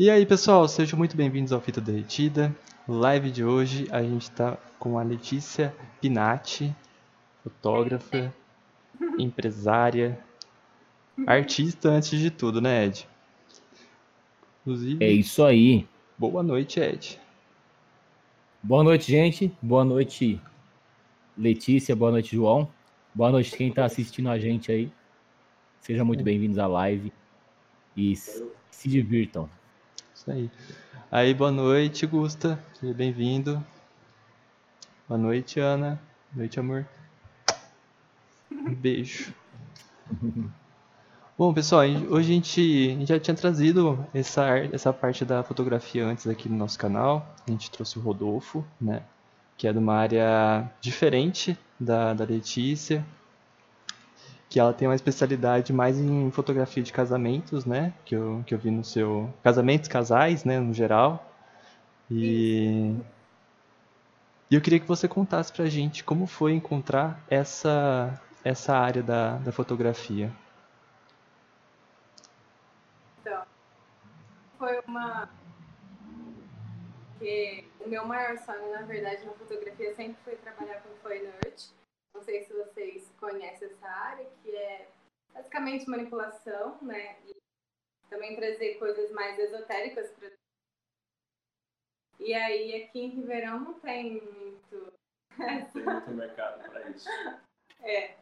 E aí, pessoal, sejam muito bem-vindos ao Fita Derretida. Live de hoje, a gente está com a Letícia Pinatti, fotógrafa, empresária, artista antes de tudo, né, Ed? Inclusive. É isso aí. Boa noite, Ed. Boa noite, gente. Boa noite, Letícia. Boa noite, João. Boa noite quem está assistindo a gente aí. Sejam muito bem-vindos à live e se divirtam. Isso aí. Aí, boa noite, Gusta. Seja bem-vindo. Boa noite, Ana. Boa noite, amor. Um beijo. Bom, pessoal, hoje a gente, a gente, já tinha trazido essa, essa parte da fotografia antes aqui no nosso canal. A gente trouxe o Rodolfo, né? Que é de uma área diferente da, da Letícia que ela tem uma especialidade mais em fotografia de casamentos, né? Que eu, que eu vi no seu. Casamentos, casais, né? No geral. E. E eu queria que você contasse pra gente como foi encontrar essa, essa área da, da fotografia. Então, foi uma. Que o meu maior sonho, na verdade, na fotografia sempre foi trabalhar com fine art. Não sei se vocês conhecem essa área, que é basicamente manipulação, né? E também trazer coisas mais esotéricas para e aí aqui em Ribeirão não tem muito. Não tem muito mercado para isso. É.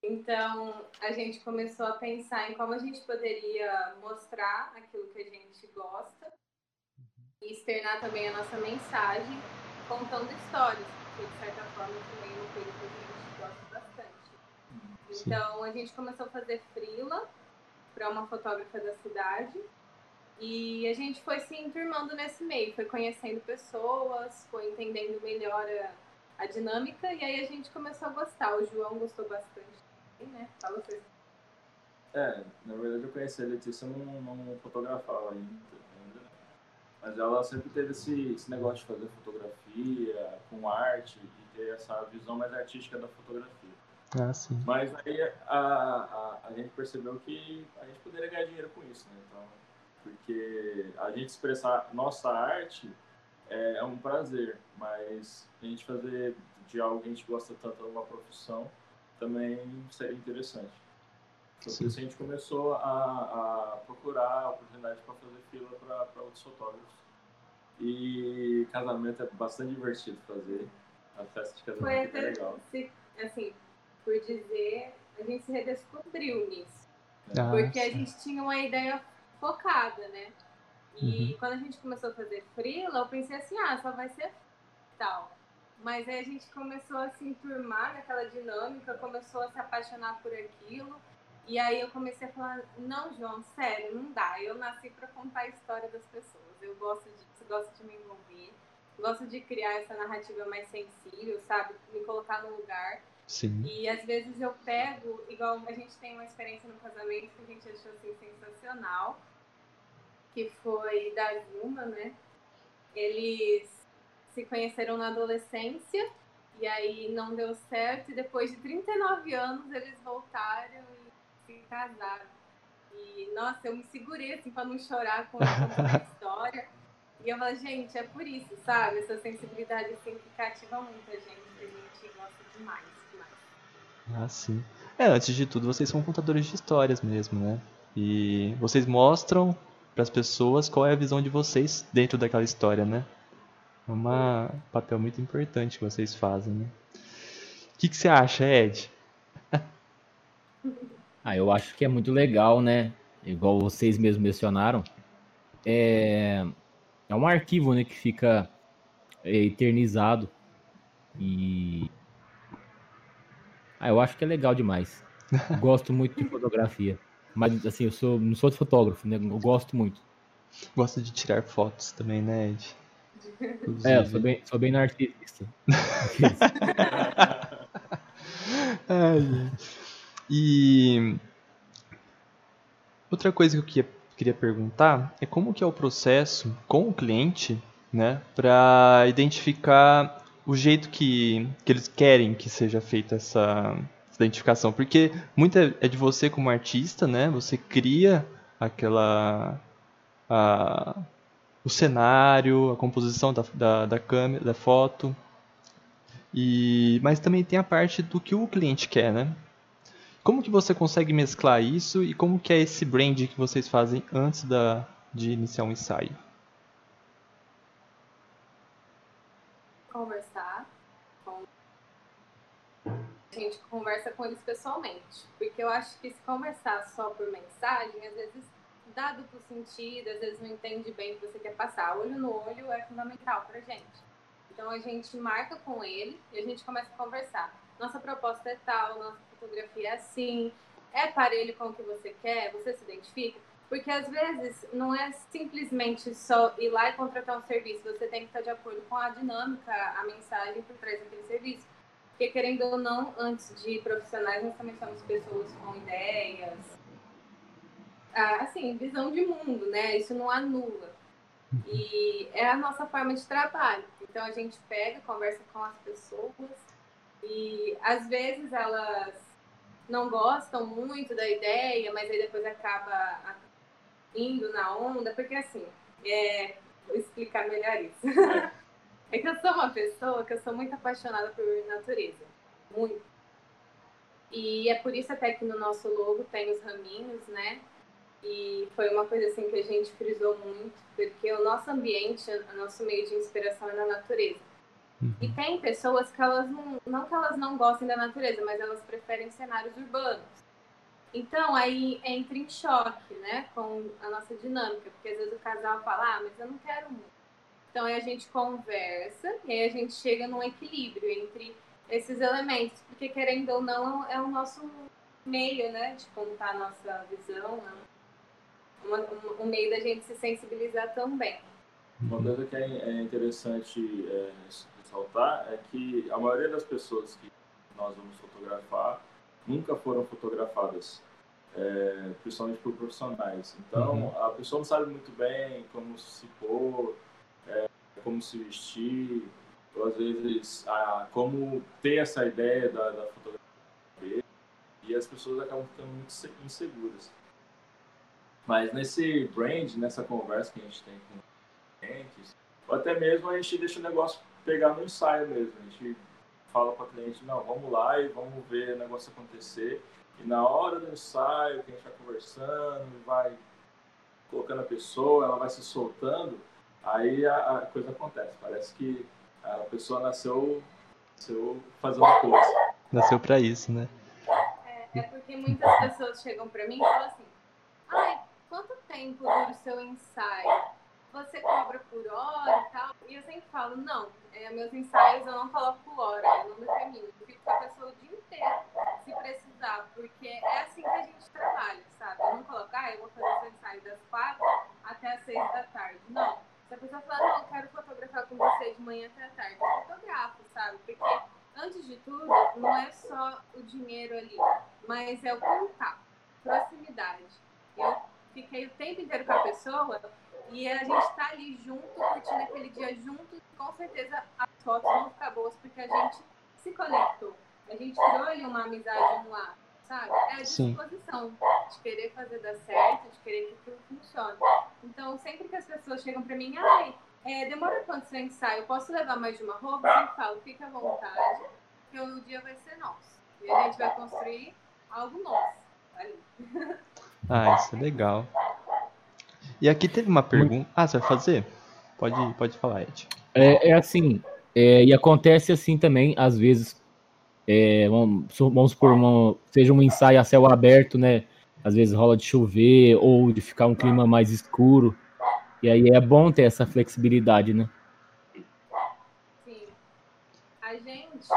Então a gente começou a pensar em como a gente poderia mostrar aquilo que a gente gosta e externar também a nossa mensagem contando histórias, porque de certa forma também é uma coisa que a gente então a gente começou a fazer frila para uma fotógrafa da cidade. E a gente foi se enturmando nesse meio, foi conhecendo pessoas, foi entendendo melhor a, a dinâmica e aí a gente começou a gostar. O João gostou bastante, né? Fala você. É, na verdade eu conheci a Letícia, não, não fotografava ainda. Mas ela sempre teve esse, esse negócio de fazer fotografia com arte e ter essa visão mais artística da fotografia. Ah, sim. Mas aí a, a, a gente percebeu que a gente poderia ganhar dinheiro com isso, né? Então, porque a gente expressar nossa arte é, é um prazer, mas a gente fazer de algo que a gente gosta tanto uma profissão também seria interessante. Então, por isso a gente começou a, a procurar oportunidade para fazer fila para outros fotógrafos. E casamento é bastante divertido fazer. A festa de casamento Foi é até, legal. Se, assim, por dizer, a gente se redescobriu nisso. Ah, porque sim. a gente tinha uma ideia focada, né? E Uhum. quando a gente começou a fazer freela, eu pensei assim, ah, só vai ser tal. Mas aí a gente começou a se enturmar naquela dinâmica, começou a se apaixonar por aquilo. E aí eu comecei a falar, não, João, sério, não dá. Eu nasci para contar a história das pessoas. Eu gosto disso, gosto de me envolver, gosto de criar essa narrativa mais sensível, sabe? Me colocar no lugar. Sim. E às vezes eu pego, igual a gente tem uma experiência no casamento que a gente achou assim sensacional, que foi da Zuma, né? Eles se conheceram na adolescência e aí não deu certo e depois de 39 anos eles voltaram e se casaram. E nossa, eu me segurei assim para não chorar com a história. E eu falei, gente, é por isso, sabe? Essa sensibilidade assim que cativa muita gente, que a gente gosta demais. Ah, sim. É, antes de tudo, vocês são contadores de histórias mesmo, né? E vocês mostram para as pessoas qual é a visão de vocês dentro daquela história, né? É um papel muito importante que vocês fazem, né? O que, que você acha, Ed? Ah, eu acho que é muito legal, né? Igual vocês mesmos mencionaram. É, é um arquivo, né, que fica é, eternizado. E. Ah, eu acho que é legal demais. Gosto muito de fotografia. Mas, assim, eu sou, não sou fotógrafo, né? Eu gosto muito. Gosta de tirar fotos também, né, Ed? É, eu sou bem, sou bem narcisista. Ai. E outra coisa que eu queria, queria perguntar é como que é o processo com o cliente, né, para identificar o jeito que, que eles querem que seja feita essa, identificação, porque muita é de você como artista, né? Você cria aquela a, o cenário, a composição da, da, da câmera, da foto. E, mas também tem a parte do que o cliente quer, né? Como que você consegue mesclar isso e como que é esse brand que vocês fazem antes da, de iniciar um ensaio? Conversar. Com... A gente conversa com eles pessoalmente. Porque eu acho que se conversar só por mensagem, às vezes dá duplo sentido, às vezes não entende bem o que você quer passar. Olho no olho é fundamental pra gente. Então a gente marca com ele e a gente começa a conversar. Nossa proposta é tal, nossa fotografia é assim, é parelho com o que você quer, você se identifica. Porque às vezes não é simplesmente só ir lá e contratar um serviço, você tem que estar de acordo com a dinâmica, a mensagem por trás daquele serviço. Porque querendo ou não, antes de profissionais, nós também somos pessoas com ideias, assim, visão de mundo, né? Isso não anula. E é a nossa forma de trabalho. Então a gente pega, conversa com as pessoas e às vezes elas não gostam muito da ideia, mas aí depois acaba indo na onda, porque assim, é... vou explicar melhor isso. é que eu sou uma pessoa que eu sou muito apaixonada por natureza. Muito. E é por isso até que no nosso logo tem os raminhos, né? E foi uma coisa assim que a gente frisou muito, porque o nosso ambiente, o nosso meio de inspiração é na natureza. Uhum. E tem pessoas que elas não, não que elas não gostem da natureza, mas elas preferem cenários urbanos. Então aí entra em choque, né, com a nossa dinâmica, porque às vezes o casal fala, ah, mas eu não quero muito. Então aí a gente conversa e aí a gente chega num equilíbrio entre esses elementos, porque querendo ou não é o nosso meio, né, de contar a nossa visão, né? um meio da gente se sensibilizar também. Uma coisa que é, é interessante é, ressaltar é que a maioria das pessoas que nós vamos fotografar nunca foram fotografadas, é, principalmente por profissionais. Então, uhum. a pessoa não sabe muito bem como se pôr, é, como se vestir, ou às vezes a, como ter essa ideia da, da fotografia e as pessoas acabam ficando muito inseguras. Mas nesse brand, nessa conversa que a gente tem com clientes, ou até mesmo a gente deixa o negócio pegar no ensaio mesmo. A gente fala para o cliente, não, vamos lá e vamos ver o negócio acontecer. E na hora do ensaio, que a gente vai conversando, vai colocando a pessoa, ela vai se soltando, aí a, a coisa acontece. Parece que a pessoa nasceu, nasceu fazendo coisa. Nasceu para isso, né? É, é porque muitas pessoas chegam para mim e falam assim, ai, quanto tempo dura o seu ensaio? Você cobra por hora e tal? E eu sempre falo, não, é, meus ensaios eu não coloco por hora, eu não determino. Eu fico com a pessoa o dia inteiro, se precisar, porque é assim que a gente trabalha, sabe? Eu não coloco, ah, eu vou fazer seu ensaio das quatro até as seis da tarde. Não. Se a pessoa falar, não, eu quero fotografar com você de manhã até a tarde, eu fotografo, sabe? Porque, antes de tudo, não é só o dinheiro ali, mas é o contato, proximidade. Eu fiquei o tempo inteiro com a pessoa e a gente tá ali junto, curtindo aquele dia junto, com certeza as fotos vão ficar boas porque a gente se conectou. A gente criou ali uma amizade no ar, sabe? É a disposição Sim. de querer fazer dar certo, de querer que tudo funcione. Então, sempre que as pessoas chegam pra mim, ai, é, demora quanto seu ensaio? Eu posso levar mais de uma roupa? Eu sempre falo, fica à vontade, que o dia vai ser nosso. E a gente vai construir algo nosso ali. Ah, isso é legal. E aqui teve uma pergunta. Ah, você vai fazer? Pode, pode falar, Ed. É, é assim, é, e acontece assim também, às vezes, é, vamos, vamos supor, uma, seja um ensaio a céu aberto, né? Às vezes rola de chover ou de ficar um clima mais escuro. E aí é bom ter essa flexibilidade, né? Sim. A gente,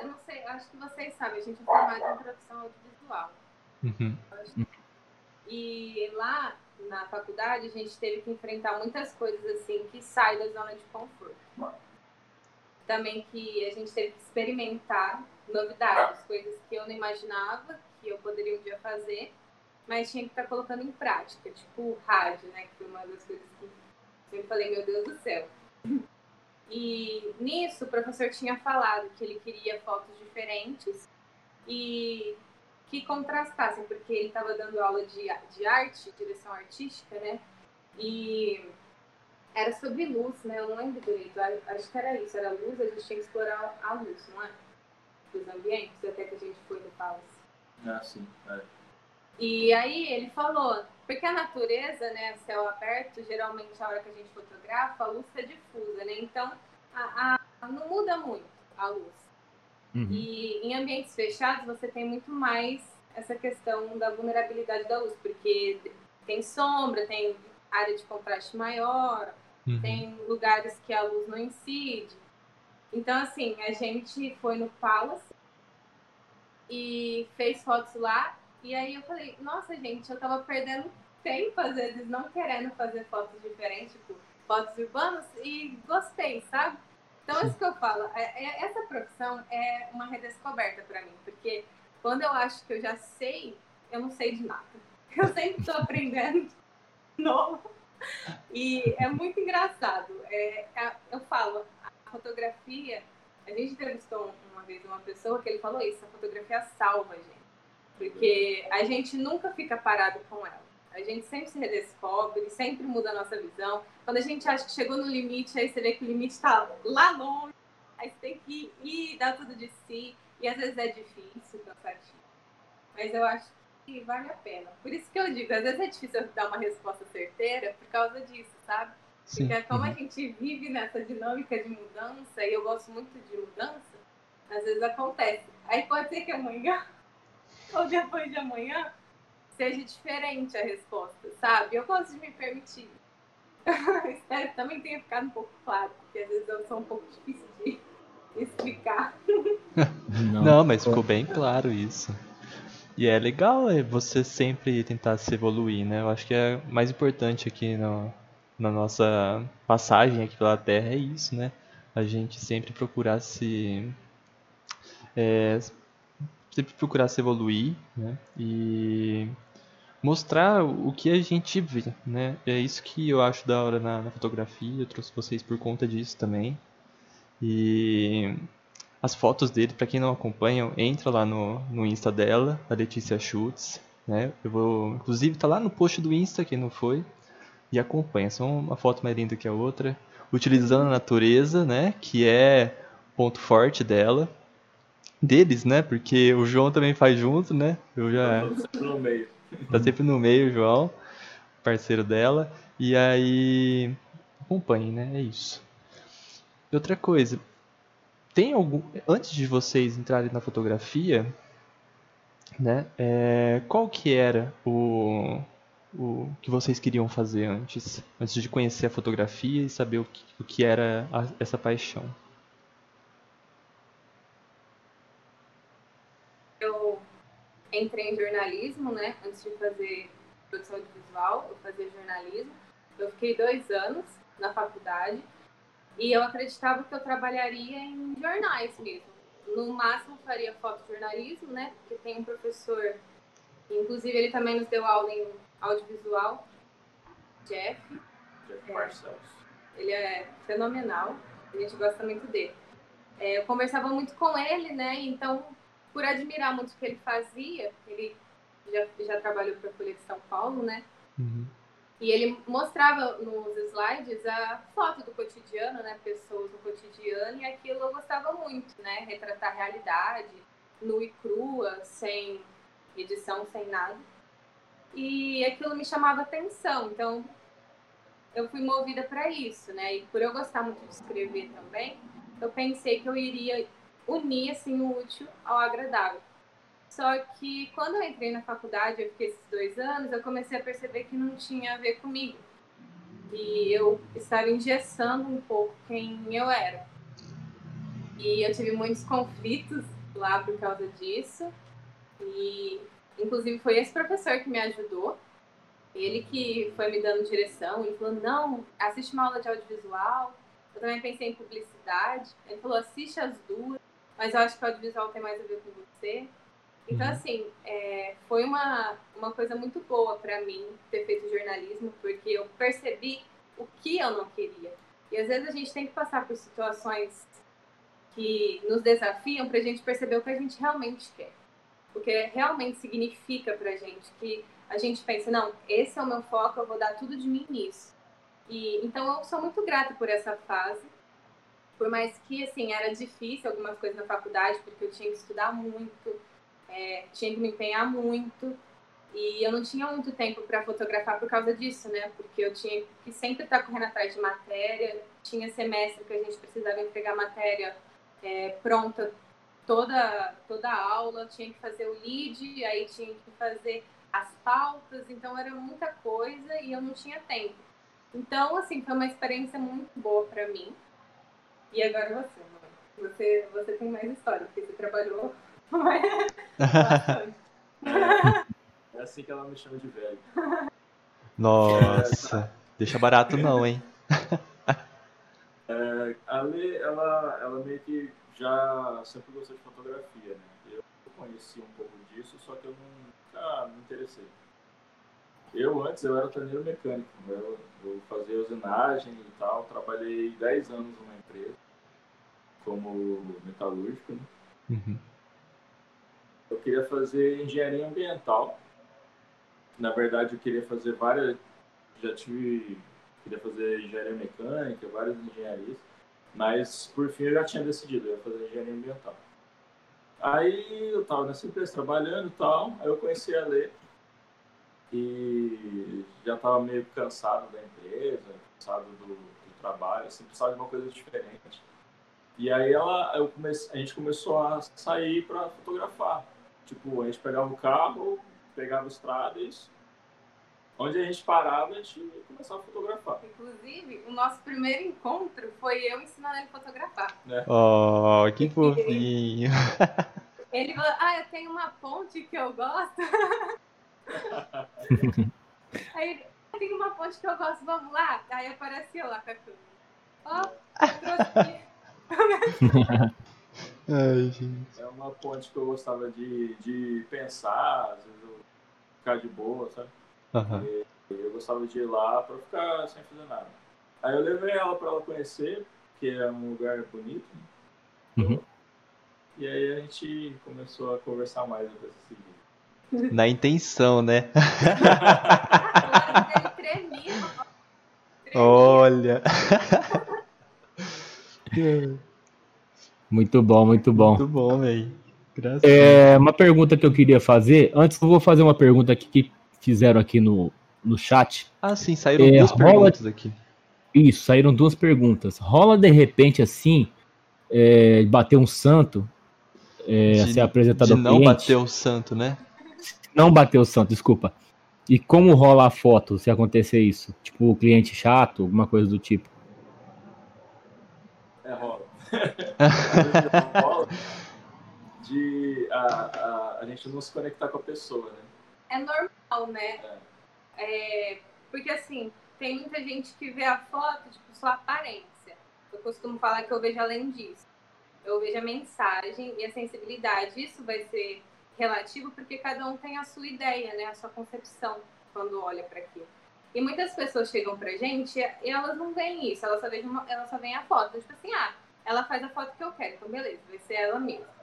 eu não sei, acho que vocês sabem, a gente é formado em produção audiovisual. Uhum. E lá na faculdade a gente teve que enfrentar muitas coisas assim que saem da zona de conforto. Também que a gente teve que experimentar novidades, coisas que eu não imaginava que eu poderia um dia fazer, mas tinha que estar colocando em prática, tipo o rádio, né? Que foi uma das coisas que eu falei, meu Deus do céu. E nisso o professor tinha falado que ele queria fotos diferentes e que contrastassem, porque ele estava dando aula de, de arte, direção artística, né? E era sobre luz, né? Eu não lembro direito. Acho que era isso, era luz, a gente tinha que explorar a luz, não é? Dos ambientes, até que a gente foi no Palace. Ah, sim. É. E aí ele falou, porque a natureza, né, céu aberto, geralmente a hora que a gente fotografa, a luz é difusa, né? Então, a, a não muda muito a luz. Uhum. E em ambientes fechados você tem muito mais essa questão da vulnerabilidade da luz, porque tem sombra, tem área de contraste maior, uhum. tem lugares que a luz não incide. Então, assim, a gente foi no Palace e fez fotos lá. E aí eu falei, nossa, gente, eu tava perdendo tempo, às vezes, não querendo fazer fotos diferentes, tipo, fotos urbanas, e gostei, sabe? Então, é isso que eu falo. É, é, essa profissão é uma redescoberta para mim, porque quando eu acho que eu já sei, eu não sei de nada. Eu sempre estou aprendendo novo. E é muito engraçado. É, é, eu falo, a fotografia, a gente entrevistou uma vez uma pessoa que ele falou isso, a fotografia salva a gente. Porque a gente nunca fica parado com ela. A gente sempre se redescobre, sempre muda a nossa visão. Quando a gente acha que chegou no limite, aí você vê que o limite está lá longe, aí você tem que ir, dar tudo de si. E às vezes é difícil, cansativo. Mas eu acho que vale a pena. Por isso que eu digo, às vezes é difícil dar uma resposta certeira por causa disso, sabe? Sim. Porque como a uhum. gente vive nessa dinâmica de mudança, e eu gosto muito de mudança, às vezes acontece. Aí pode ser que amanhã, ou depois de amanhã, seja diferente a resposta, sabe? Eu gosto de me permitir. Espero que também tenha ficado um pouco claro, porque às vezes eu sou um pouco difícil de explicar. Não, Não mas ficou bem claro isso. E é legal é você sempre tentar se evoluir, né? Eu acho que é mais importante aqui no, na nossa passagem aqui pela Terra é isso, né? A gente sempre procurar se é, sempre procurar se evoluir, né? E mostrar o que a gente vê, né? É isso que eu acho da hora na, na fotografia. Eu trouxe vocês por conta disso também. E as fotos dele, para quem não acompanha, entra lá no, no Insta dela, a Letícia Schultz, né? Eu vou, inclusive, tá lá no post do Insta, quem não foi, e acompanha. São uma foto mais linda que a outra, utilizando a natureza, né? Que é ponto forte dela, deles, né? Porque o João também faz junto, né? Eu já. no meio. Tá sempre no meio, João, parceiro dela. E aí, acompanhe, né? É isso. E outra coisa, tem algum. Antes de vocês entrarem na fotografia, né? É, qual que era o, o que vocês queriam fazer antes? Antes de conhecer a fotografia e saber o que, o que era a, essa paixão? Entrei em jornalismo, né? Antes de fazer produção audiovisual, eu fazia jornalismo. Eu fiquei dois anos na faculdade e eu acreditava que eu trabalharia em jornais mesmo. No máximo faria fotojornalismo, né? Porque tem um professor, inclusive ele também nos deu aula em audiovisual, Jeff. Jeff Barcelos. É, ele é fenomenal, a gente gosta muito dele. É, eu conversava muito com ele, né? Então por admirar muito o que ele fazia, ele já, já trabalhou para a Folha de São Paulo, né? Uhum. E ele mostrava nos slides a foto do cotidiano, né? Pessoas no cotidiano, e aquilo eu gostava muito, né? Retratar a realidade, nua e crua, sem edição, sem nada. E aquilo me chamava atenção, então eu fui movida para isso, né? E por eu gostar muito de escrever também, eu pensei que eu iria unir assim, o útil ao agradável. Só que quando eu entrei na faculdade, eu fiquei esses dois anos, eu comecei a perceber que não tinha a ver comigo. E eu estava engessando um pouco quem eu era. E eu tive muitos conflitos lá por causa disso. E, inclusive, foi esse professor que me ajudou. Ele que foi me dando direção. Ele falou: não, assiste uma aula de audiovisual. Eu também pensei em publicidade. Ele falou: assiste as duas mas eu acho que o audiovisual tem mais a ver com você. Então, uhum. assim, é, foi uma, uma coisa muito boa para mim ter feito jornalismo, porque eu percebi o que eu não queria. E às vezes a gente tem que passar por situações que nos desafiam para a gente perceber o que a gente realmente quer. O que realmente significa para a gente. Que a gente pensa, não, esse é o meu foco, eu vou dar tudo de mim nisso. E, então eu sou muito grata por essa fase. Por mais que, assim, era difícil algumas coisas na faculdade, porque eu tinha que estudar muito, é, tinha que me empenhar muito. E eu não tinha muito tempo para fotografar por causa disso, né? Porque eu tinha que sempre estar correndo atrás de matéria. Tinha semestre que a gente precisava entregar matéria é, pronta toda, toda a aula. Tinha que fazer o lead, aí tinha que fazer as pautas. Então era muita coisa e eu não tinha tempo. Então, assim, foi uma experiência muito boa para mim. E agora você, mãe. Você, você tem mais história, porque você trabalhou bastante. É assim que ela me chama de velho. Nossa, deixa barato não, hein? É, a Lê, ela, ela meio que já sempre gostou de fotografia, né? Eu conheci um pouco disso, só que eu nunca me interessei. Eu antes eu era torneiro mecânico, né? eu, eu fazia usinagem e tal, trabalhei 10 anos numa empresa como metalúrgico, né? Uhum. Eu queria fazer engenharia ambiental. Na verdade, eu queria fazer várias. Já tive. Queria fazer engenharia mecânica, várias engenharias. Mas, por fim, eu já tinha decidido, eu ia fazer engenharia ambiental. Aí eu tava nessa empresa trabalhando e tal. Aí eu conheci a Lê. E já tava meio cansado da empresa, cansado do, do trabalho, assim, precisava de uma coisa diferente. E aí ela, eu comecei, a gente começou a sair para fotografar. Tipo, a gente pegava o carro, pegava estradas, onde a gente parava, a gente começava a fotografar. Inclusive, o nosso primeiro encontro foi eu ensinando ele a fotografar. Oh, que fofinho. Ele falou, ah, eu tenho uma ponte que eu gosto. Aí tenho uma ponte que eu gosto, vamos lá? Aí apareceu lá com a câmera. Ó, trouxe Ai, gente. É uma ponte que eu gostava de, de pensar, às vezes eu ficar de boa, sabe? E eu gostava de ir lá pra ficar sem fazer nada. Aí eu levei ela pra ela conhecer, que é um lugar bonito. né? Uhum. E aí a gente começou a conversar mais depois desse dia. Na intenção, né? Olha. Muito bom, muito bom. Muito bom, velho. É, uma pergunta que eu queria fazer. Antes, eu vou fazer uma pergunta aqui que fizeram aqui no, no chat. Ah, sim, saíram É, duas rola- perguntas aqui. Isso, saíram duas perguntas. Rola de repente assim, é, bater um santo, é, De- ser apresentado De não cliente? bater o santo, né? Não bater o santo, desculpa. E como rola a foto se acontecer isso? Tipo, o cliente chato, alguma coisa do tipo. É, rola. Rola de a, a, a gente não se conectar com a pessoa, né? É normal, né? É, porque assim, tem muita gente que vê a foto, tipo, sua aparência. Eu costumo falar que eu vejo além disso. Eu vejo a mensagem e a sensibilidade. Isso vai ser relativo porque cada um tem a sua ideia, né? A sua concepção quando olha para aquilo. E muitas pessoas chegam pra gente e elas não veem isso, elas só veem, uma, elas só veem a foto. Tipo assim, ah, ela faz a foto que eu quero, então beleza, vai ser ela mesma.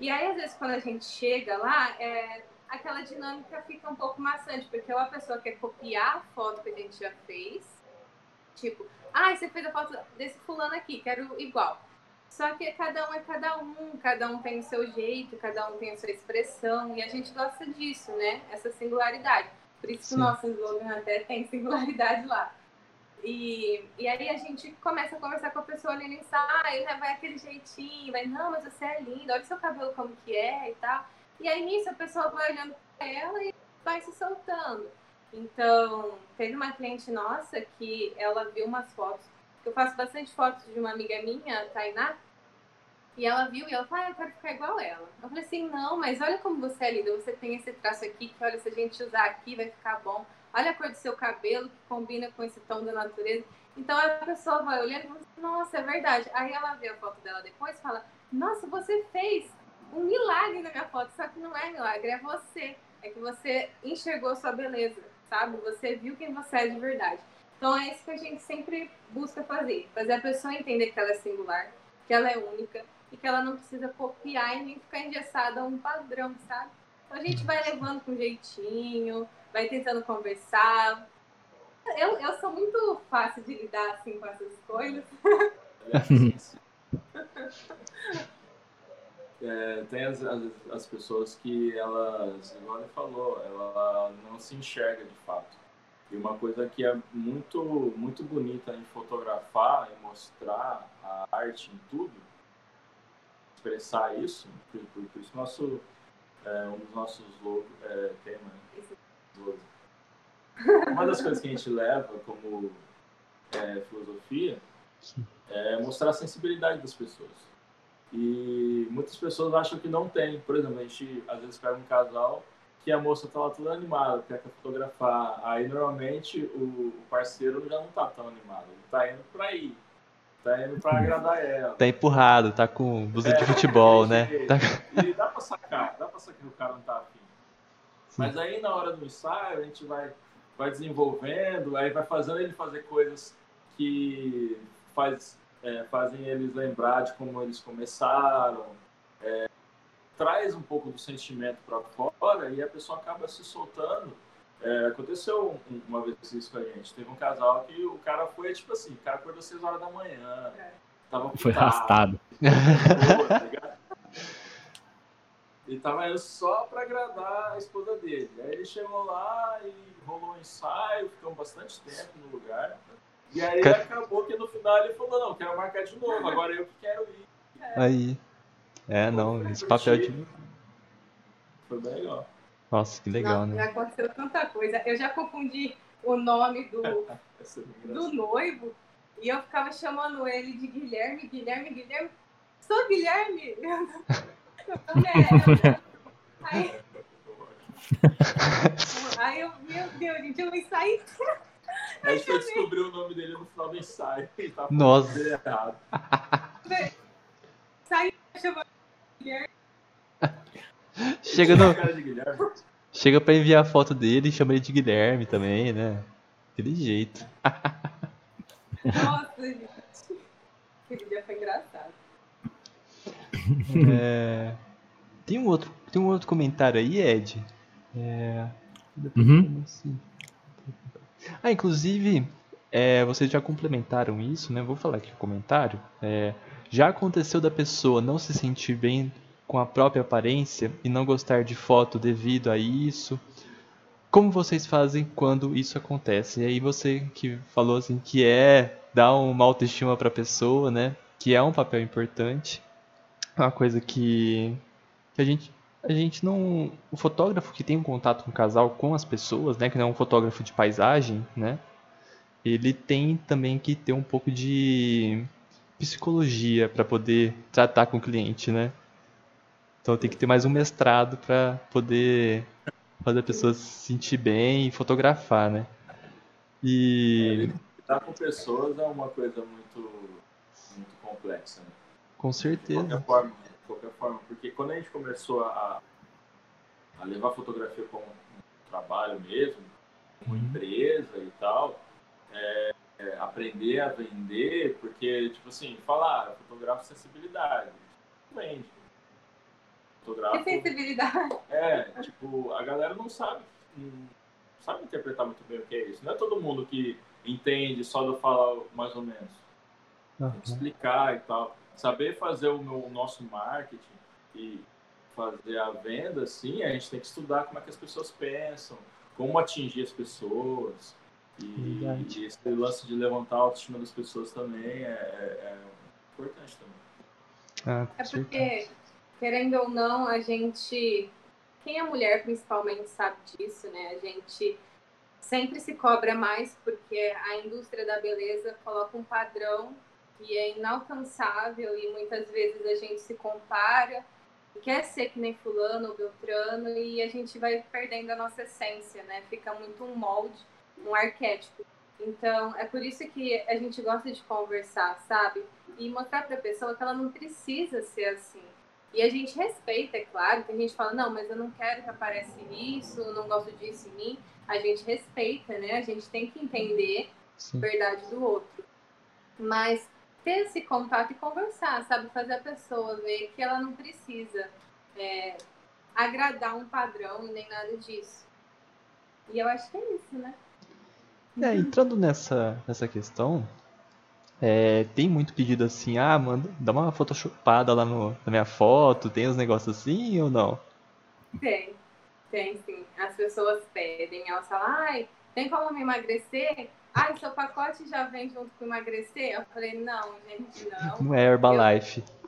E aí, às vezes, quando a gente chega lá, é, aquela dinâmica fica um pouco maçante, porque ou a pessoa quer copiar a foto que a gente já fez, tipo, ah, você fez a foto desse fulano aqui, quero igual. Só que cada um é cada um, cada um tem o seu jeito, cada um tem a sua expressão, e a gente gosta disso, né? Essa singularidade. Por isso que Sim. o nosso slogan até tem singularidade lá. E, e aí a gente começa a conversar com a pessoa ali no ensaio, né? Vai aquele jeitinho, vai, não, mas você é linda, olha seu cabelo como que é e tal. E aí nisso a pessoa vai olhando pra ela e vai se soltando. Então, teve uma cliente nossa que ela viu umas fotos, eu faço bastante fotos de uma amiga minha, Tainá, e ela viu e ela falou, ah, eu quero ficar igual ela. Eu falei assim, não, mas olha como você é linda, você tem esse traço aqui, que olha, se a gente usar aqui vai ficar bom. Olha a cor do seu cabelo, que combina com esse tom da natureza. Então a pessoa vai olhando e fala, assim, nossa, é verdade. Aí ela vê a foto dela depois e fala, nossa, você fez um milagre na minha foto, só que não é milagre, é você. É que você enxergou sua beleza, sabe? Você viu quem você é de verdade. Então é isso que a gente sempre busca fazer. Fazer a pessoa entender que ela é singular, que ela é única e que ela não precisa copiar e nem ficar engessada a um padrão, sabe? Então a gente vai levando com jeitinho, vai tentando conversar. Eu, eu sou muito fácil de lidar assim com essas coisas. É, tem as, as, as, pessoas que elas, igual ele falou, ela não se enxerga de fato. E uma coisa que é muito, muito bonita em fotografar e mostrar a arte em tudo, expressar isso, por, por, por isso nosso, é, um dos nossos logos, é, tema, né? Uma das coisas que a gente leva como é, filosofia é mostrar a sensibilidade das pessoas. E muitas pessoas acham que não tem. Por exemplo, a gente às vezes pega um casal que a moça tá lá toda animada, quer fotografar. Aí normalmente o parceiro já não tá tão animado, ele tá indo pra ir. Tá indo pra agradar ela. Tá empurrado, tá com blusa é, de futebol, né? Tá... E dá pra sacar, dá pra sacar que o cara não tá afim. Mas aí na hora do ensaio a gente vai, vai desenvolvendo, aí vai fazendo ele fazer coisas que faz, é, fazem eles lembrar de como eles começaram. É, traz um pouco do sentimento para fora e a pessoa acaba se soltando. É, aconteceu uma vez isso com a gente. Teve um casal que o cara foi, tipo assim, o cara acordou às 6 horas da manhã. Tava foi arrastado. Tá ele tava indo só para agradar a esposa dele. Aí ele chegou lá e rolou um ensaio, ficamos bastante tempo no lugar. E aí acabou que no final ele falou, não, quero marcar de novo, agora eu que quero ir. Aí. É, não, esse papel de. Foi bem legal. Nossa, que legal, Nossa, né? Já aconteceu tanta coisa. Eu já confundi o nome do, é do noivo e eu ficava chamando ele de Guilherme, Guilherme, Guilherme. Sou Guilherme! aí, aí eu, meu Deus, gente, eu saí. A gente foi descobrir o nome dele no final do ensaio. E tá Nossa. errado. Saí chamando. Chega no. Chega pra enviar a foto dele e chama ele de Guilherme também, né? Aquele jeito. Nossa, gente. Aquele dia foi engraçado. É... Tem, um outro, tem um outro comentário aí, Ed. É... Uhum. Assim. Ah, inclusive, é, vocês já complementaram isso, né? Vou falar aqui o comentário. É, já aconteceu da pessoa não se sentir bem com a própria aparência e não gostar de foto devido a isso? Como vocês fazem quando isso acontece? E aí você que falou assim que é dar uma autoestima para a pessoa, né? Que é um papel importante. É uma coisa que, que a gente a gente não o fotógrafo que tem um contato com o casal com as pessoas, né, que não é um fotógrafo de paisagem, né? Ele tem também que ter um pouco de psicologia para poder tratar com o cliente, né? Então tem que ter mais um mestrado para poder fazer a pessoa se sentir bem e fotografar, né? E lidar com pessoas é uma coisa muito muito complexa, né? Com certeza. De qualquer forma, de qualquer forma, porque quando a gente começou a, a levar fotografia como um trabalho mesmo, como uhum. empresa e tal, é, é, aprender a vender, porque, tipo assim, falar, ah, fotografo sensibilidade, vende. Fotografo, que sensibilidade? É, tipo, a galera não sabe, não sabe interpretar muito bem o que é isso. Não é todo mundo que entende só do falar mais ou menos. Uhum. Tem que explicar e tal. Saber fazer o, meu, o nosso marketing e fazer a venda, sim, a gente tem que estudar como é que as pessoas pensam, como atingir as pessoas. E, e esse lance de levantar a autoestima das pessoas também é, é, é importante também. Ah, é porque, querendo ou não, a gente. Quem é mulher principalmente sabe disso, né? A gente sempre se cobra mais porque a indústria da beleza coloca um padrão que é inalcançável e muitas vezes a gente se compara quer ser que nem fulano ou beltrano e a gente vai perdendo a nossa essência, né? Fica muito um molde, um arquétipo. Então, é por isso que a gente gosta de conversar, sabe? E mostrar para a pessoa que ela não precisa ser assim. E a gente respeita, é claro, que a gente fala, não, mas eu não quero que apareça isso, não gosto disso em mim. A gente respeita, né? A gente tem que entender Sim. a verdade do outro. Mas ter esse contato e conversar, sabe? Fazer a pessoa ver que ela não precisa é, agradar um padrão e nem nada disso. E eu acho que é isso, né? É, entrando nessa, nessa questão, é, tem muito pedido assim, ah, manda, dá uma photoshopada lá no, na minha foto, tem uns negócios assim ou não? Tem, tem sim. As pessoas pedem, elas falam, ai, tem como me emagrecer? Ai, seu pacote já vem junto com emagrecer? Eu falei, não, gente, não. Não é Herbalife. Eu...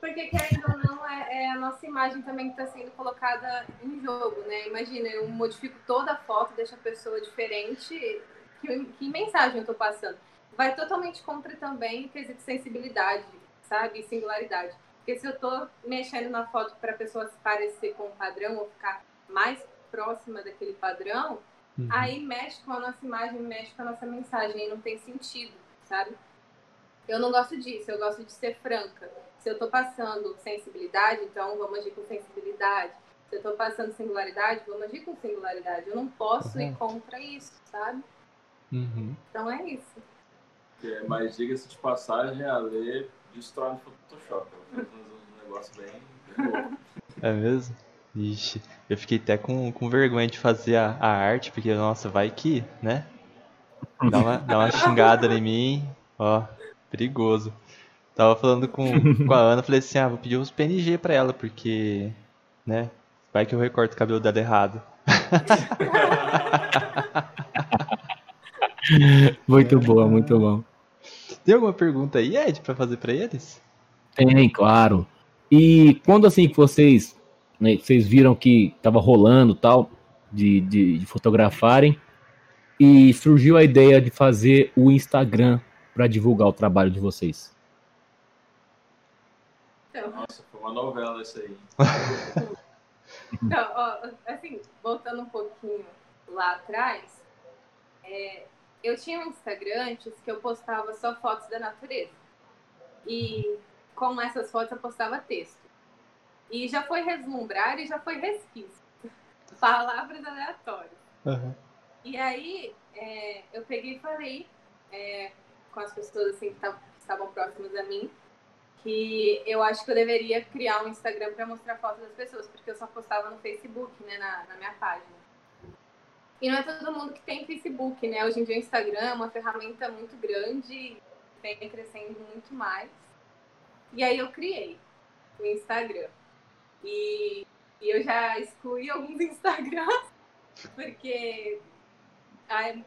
Porque, querendo ou não, é, é, a nossa imagem também que está sendo colocada em jogo, né? Imagina, eu modifico toda a foto, deixo a pessoa diferente. Que, que mensagem eu estou passando? Vai totalmente contra também o quesito sensibilidade, sabe? E singularidade. Porque se eu estou mexendo na foto para a pessoa se parecer com o padrão ou ficar mais próxima daquele padrão, uhum. aí mexe com a nossa imagem, mexe com a nossa mensagem, aí não tem sentido, sabe? Eu não gosto disso, eu gosto de ser franca se eu estou passando sensibilidade, então vamos agir com sensibilidade. Se eu estou passando singularidade, vamos agir com singularidade. Eu não posso uhum. ir contra isso, sabe? Uhum. Então é isso. É, mas diga-se de passagem, a Lê destrói no Photoshop. Ela faz um negócio bem, bem É mesmo? Ixi, eu fiquei até com, com vergonha de fazer a, a arte, porque, nossa, vai que, né? Dá uma, dá uma xingada em mim, ó, perigoso. Tava falando com, com a Ana, falei assim, ah, vou pedir uns PNG pra ela, porque, né, vai que eu recorto o cabelo dela errado. muito boa, muito bom. Tem alguma pergunta aí, Ed, pra fazer pra eles? Tem, claro. E quando assim que vocês, né, vocês viram que tava rolando tal, de, de, de fotografarem, e surgiu a ideia de fazer o Instagram para divulgar o trabalho de vocês? Então. Nossa, foi uma novela isso aí. então, ó, assim, voltando um pouquinho lá atrás, é, eu tinha um Instagram antes que eu postava só fotos da natureza. E com essas fotos eu postava texto. E já foi reslumbrar e já foi resquício. Palavras aleatórias. Uhum. E aí é, eu peguei e falei é, com as pessoas assim, que estavam próximas a mim que eu acho que eu deveria criar um Instagram para mostrar fotos das pessoas, porque eu só postava no Facebook, né, na, na, minha página. E não é todo mundo que tem Facebook, né? Hoje em dia o Instagram é uma ferramenta muito grande, vem crescendo muito mais. E aí eu criei o Instagram. E, e eu já excluí alguns Instagrams, porque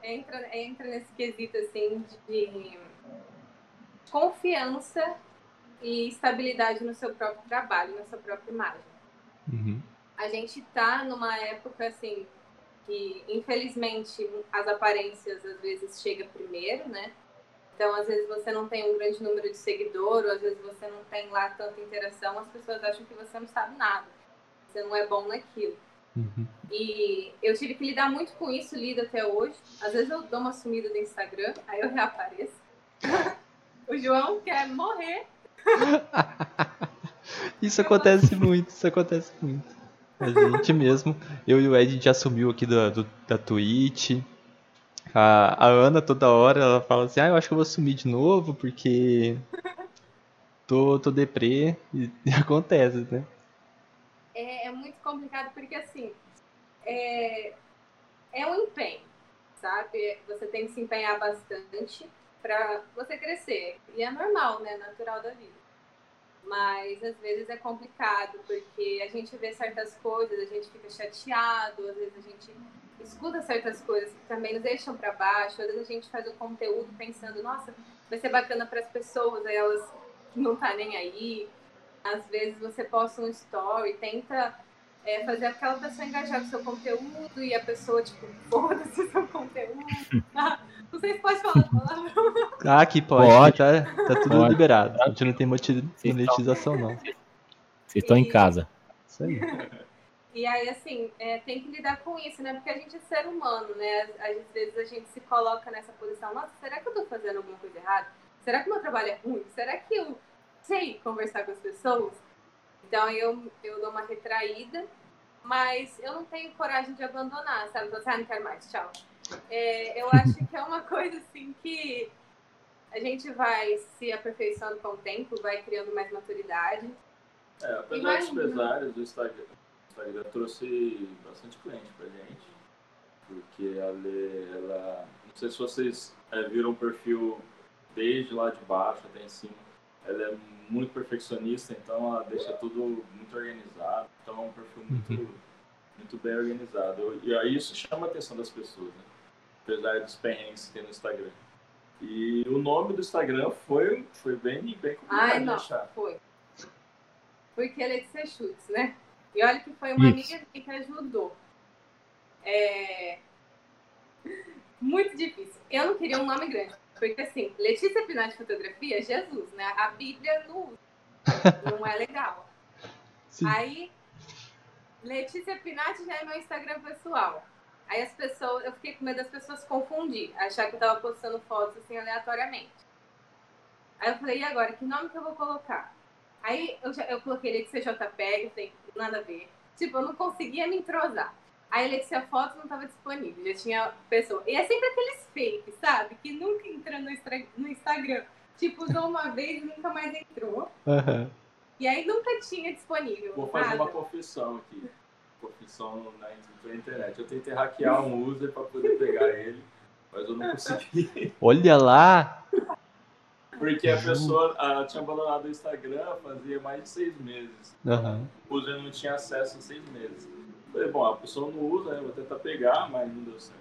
entra, entra nesse quesito assim de confiança e estabilidade no seu próprio trabalho, na sua própria imagem. Uhum. A gente está numa época assim que infelizmente as aparências às vezes chega primeiro, né? Então às vezes você não tem um grande número de seguidor, ou às vezes você não tem lá tanta interação, as pessoas acham que você não sabe nada, você não é bom naquilo. Uhum. E eu tive que lidar muito com isso, lido até hoje. Às vezes eu dou uma sumida no Instagram, aí eu reapareço. o João quer morrer isso acontece muito, isso acontece muito. A gente mesmo, eu e o Ed, a gente assumiu aqui da, do, da Twitch. A, a Ana toda hora ela fala assim, ah, eu acho que eu vou sumir de novo porque tô, tô deprê e, e acontece, né? É, é, muito complicado porque assim é, é um empenho, sabe? Você tem que se empenhar bastante para você crescer. E é normal, né? Natural da vida. Mas às vezes é complicado, porque a gente vê certas coisas, a gente fica chateado, às vezes a gente escuta certas coisas que também nos deixam para baixo, às vezes a gente faz o conteúdo pensando, nossa, vai ser bacana para as pessoas, aí elas não tá nem aí. Às vezes você posta um story, tenta é, fazer aquela pessoa engajar com seu conteúdo e a pessoa, tipo, foda-se o seu conteúdo. não sei se pode falar palavrão. Ah, aqui pode. pode. Tá, tá tudo pode. liberado. A gente não tem monetização, não. Vocês estão em casa. Isso aí. E aí, assim, é, tem que lidar com isso, né? Porque a gente é ser humano, né? Às vezes a gente se coloca nessa posição, nossa, será que eu tô fazendo alguma coisa errada? Será que meu trabalho é ruim? Será que eu sei conversar com as pessoas? Então eu, eu dou uma retraída, mas eu não tenho coragem de abandonar, sabe? Então, ah, não quero mais, tchau. É, eu acho que é uma coisa assim que a gente vai se aperfeiçoando com o tempo, vai criando mais maturidade. É, apesar dos pesares do Instagram, Instagram trouxe bastante cliente pra gente, porque a Lê, ela. Não sei se vocês é, viram o perfil desde lá de baixo até em cima. Ela é muito perfeccionista, então ela deixa tudo muito organizado. Então é um perfil muito, uhum. muito bem organizado. E aí isso chama a atenção das pessoas, né? Apesar dos perrengues que tem no Instagram. E o nome do Instagram foi, foi bem, bem complicado Ai, não, achar. Foi. Porque ele é de ser chutes, né? E olha que foi uma Isso. amiga que ajudou. É... Muito difícil. Eu não queria um nome grande. Porque assim, Letícia Pinati Fotografia, Jesus, né? A Bíblia não usa. Não é legal. Sim. Aí, Letícia Pinati já é meu Instagram pessoal. Aí as pessoas, eu fiquei com medo das pessoas confundir, achar que eu tava postando fotos assim aleatoriamente. Aí eu falei, e agora, que nome que eu vou colocar? Aí eu, já, eu coloquei Letícia JPEG, falei, nada a ver. Tipo, eu não conseguia me entrosar. Aí Letícia Fotos não estava disponível, já tinha pessoa. E é sempre aqueles fakes, sabe? Que nunca entra no, no Instagram. Tipo, usou uma vez e nunca mais entrou. Uhum. E aí nunca tinha disponível. Vou fazer nada. uma confissão aqui profissão na internet. Eu tentei hackear um user para poder pegar ele, mas eu não consegui. Olha lá! Porque a pessoa a, tinha abandonado o Instagram fazia mais de seis meses. Uhum. O user não tinha acesso a seis meses. Falei, bom, a pessoa não usa, né? Vou tentar pegar, mas não deu certo.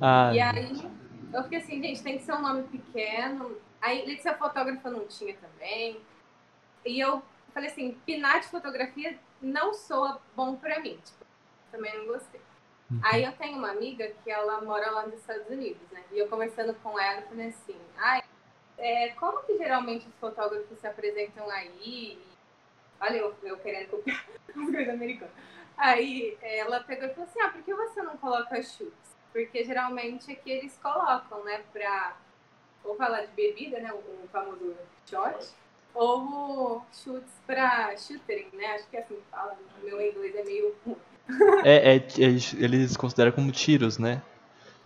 Ah. E aí, eu fiquei assim, gente, tem que ser um nome pequeno. Aí, Letícia Fotógrafa não tinha também. E eu falei assim, Pinat Fotografia não soa bom pra mim. Tipo, também não gostei. Uhum. Aí eu tenho uma amiga que ela mora lá nos Estados Unidos, né? E eu conversando com ela, eu falei assim, ai, é, como que geralmente os fotógrafos se apresentam aí? Olha, eu, eu querendo copiar as coisas americanas. Aí ela pegou e falou assim, ah, por que você não coloca chutes? Porque geralmente aqui eles colocam, né, pra ou falar de bebida, né, o famoso shot, ou chutes para shootering, né? Acho que é assim que fala. Meu inglês é meio é, é, eles consideram como tiros, né?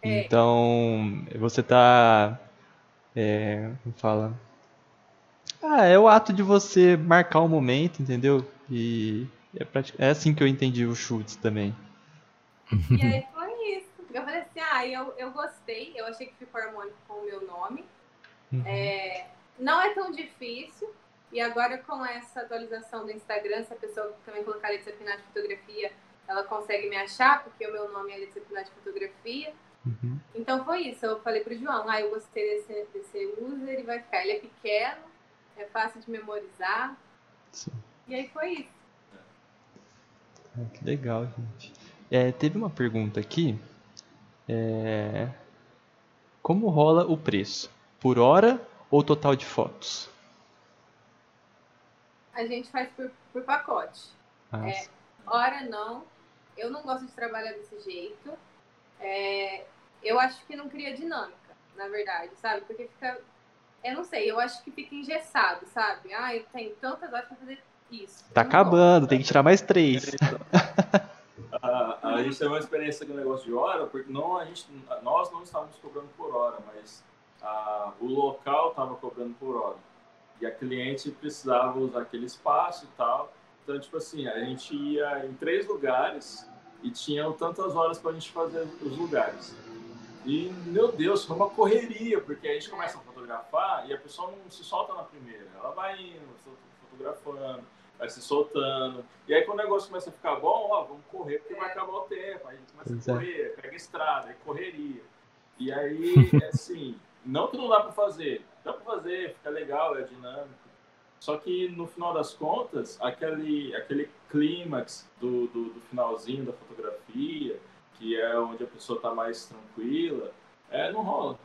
É. Então, você tá. É, como fala? Ah, é o ato de você marcar o um momento, entendeu? E é, é assim que eu entendi os chutes também. E aí foi isso. Eu falei assim, ah, eu, eu gostei, eu achei que ficou harmônico com o meu nome. Uhum. É, não é tão difícil. E agora com essa atualização do Instagram, se a pessoa também colocar Letícia Pinati Fotografia, ela consegue me achar, porque o meu nome é Letícia Pinati Fotografia. Uhum. Então foi isso, eu falei pro João, ah, eu gostei desse, desse user, ele vai ficar. Ele é pequeno, é fácil de memorizar. Sim. E aí foi isso. Ah, que legal, gente. É, teve uma pergunta aqui. É... Como rola o preço? Por hora ou total de fotos? A gente faz por, por pacote. É, hora não. Eu não gosto de trabalhar desse jeito. É, eu acho que não cria dinâmica, na verdade, sabe? Porque fica. Eu não sei, eu acho que fica engessado, sabe? Ah, eu tenho tantas horas pra fazer isso. Tá acabando, tem que tirar mais três. a, a gente teve uma experiência com o negócio de hora, porque não, a gente, nós não estávamos cobrando por hora, mas a, o local estava cobrando por hora. E a cliente precisava usar aquele espaço e tal. Então, tipo assim, a gente ia em três lugares e tinham tantas horas para a gente fazer os lugares. E, meu Deus, foi uma correria, porque a gente começa a fotografar e a pessoa não se solta na primeira. Ela vai indo, fotografando, vai se soltando. E aí, quando o negócio começa a ficar bom, ó, vamos correr porque vai acabar o tempo. Aí a gente começa a correr, pega estrada, é correria. E aí, assim, não que não dá para fazer, dá para fazer, fica legal, é dinâmico. Só que no final das contas, aquele, aquele clímax do, do, do, finalzinho da fotografia, que é onde a pessoa está mais tranquila, é, não rola.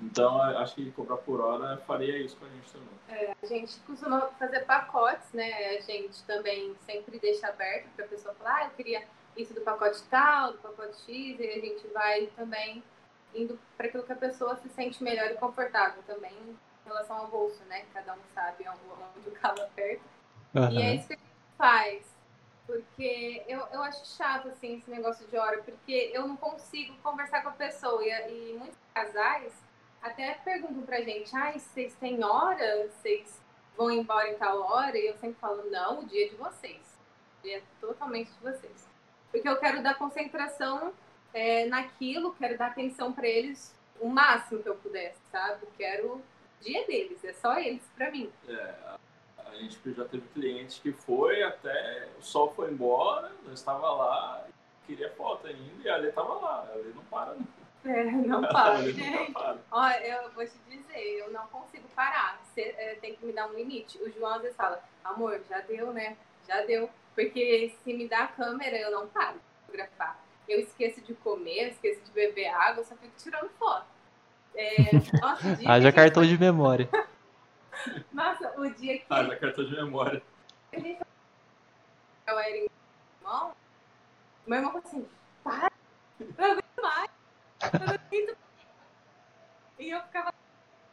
Então, acho que cobrar por hora faria isso com a gente também. É, a gente costuma fazer pacotes, né? A gente também sempre deixa aberto para a pessoa falar, ah, eu queria isso do pacote tal, do pacote X, e a gente vai também indo para aquilo que a pessoa se sente melhor e confortável também em relação ao bolso, né? Cada um sabe onde o calo aperta. Uhum. E é isso que a gente faz. Porque eu, eu acho chato, assim, esse negócio de hora, porque eu não consigo conversar com a pessoa. E, e muitos casais até perguntam pra gente, ai, ah, vocês têm hora? Vocês vão embora em tal hora? E eu sempre falo, não, o dia é de vocês. O é totalmente de vocês. Porque eu quero dar concentração é, naquilo, quero dar atenção para eles o máximo que eu pudesse, sabe? Quero dia deles, é só eles para mim. É, a gente já teve cliente que foi até o sol foi embora, eu estava lá, queria foto ainda e ali estava lá, ali não para não. É, não para, gente. Ó, eu vou te dizer, eu não consigo parar. Você é, tem que me dar um limite. O João às vezes fala, amor, já deu, né? Já deu. Porque se me dá a câmera, eu não paro de fotografar. Eu esqueço de comer, esqueço de beber água, eu só fico tirando foto. É, nossa, Haja cartão de memória. Nossa, o dia que. Haja cartão de memória. A gente eu era irmão, meu irmão falou assim, para, eu não aguento mais. Eu não aguento. E eu ficava,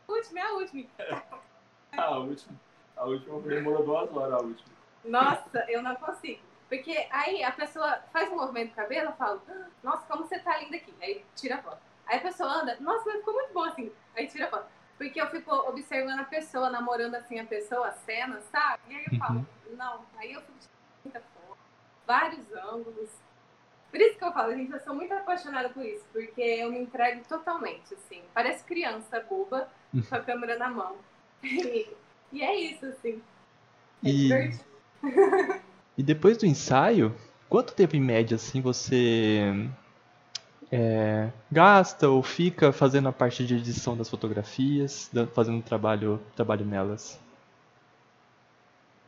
a última é a última. a última. A última demorou duas horas, a última. Nossa, eu não consigo. Porque aí a pessoa faz um movimento do cabelo, eu falo, nossa, como você tá linda aqui. Aí tira a foto. Aí a pessoa anda, nossa, mas ficou muito bom assim. Aí tira a foto. Porque eu fico observando a pessoa, namorando assim a pessoa, a cena, sabe? E aí eu falo, uhum. não. Aí eu fico tirando muita foto, vários ângulos. Por isso que eu falo, gente, eu sou muito apaixonada por isso, porque eu me entrego totalmente, assim. Parece criança boba com a câmera na mão. E, e é isso, assim. É e... e depois do ensaio, quanto tempo em média, assim, você é, gasta ou fica fazendo a parte de edição das fotografias, fazendo trabalho, trabalho nelas?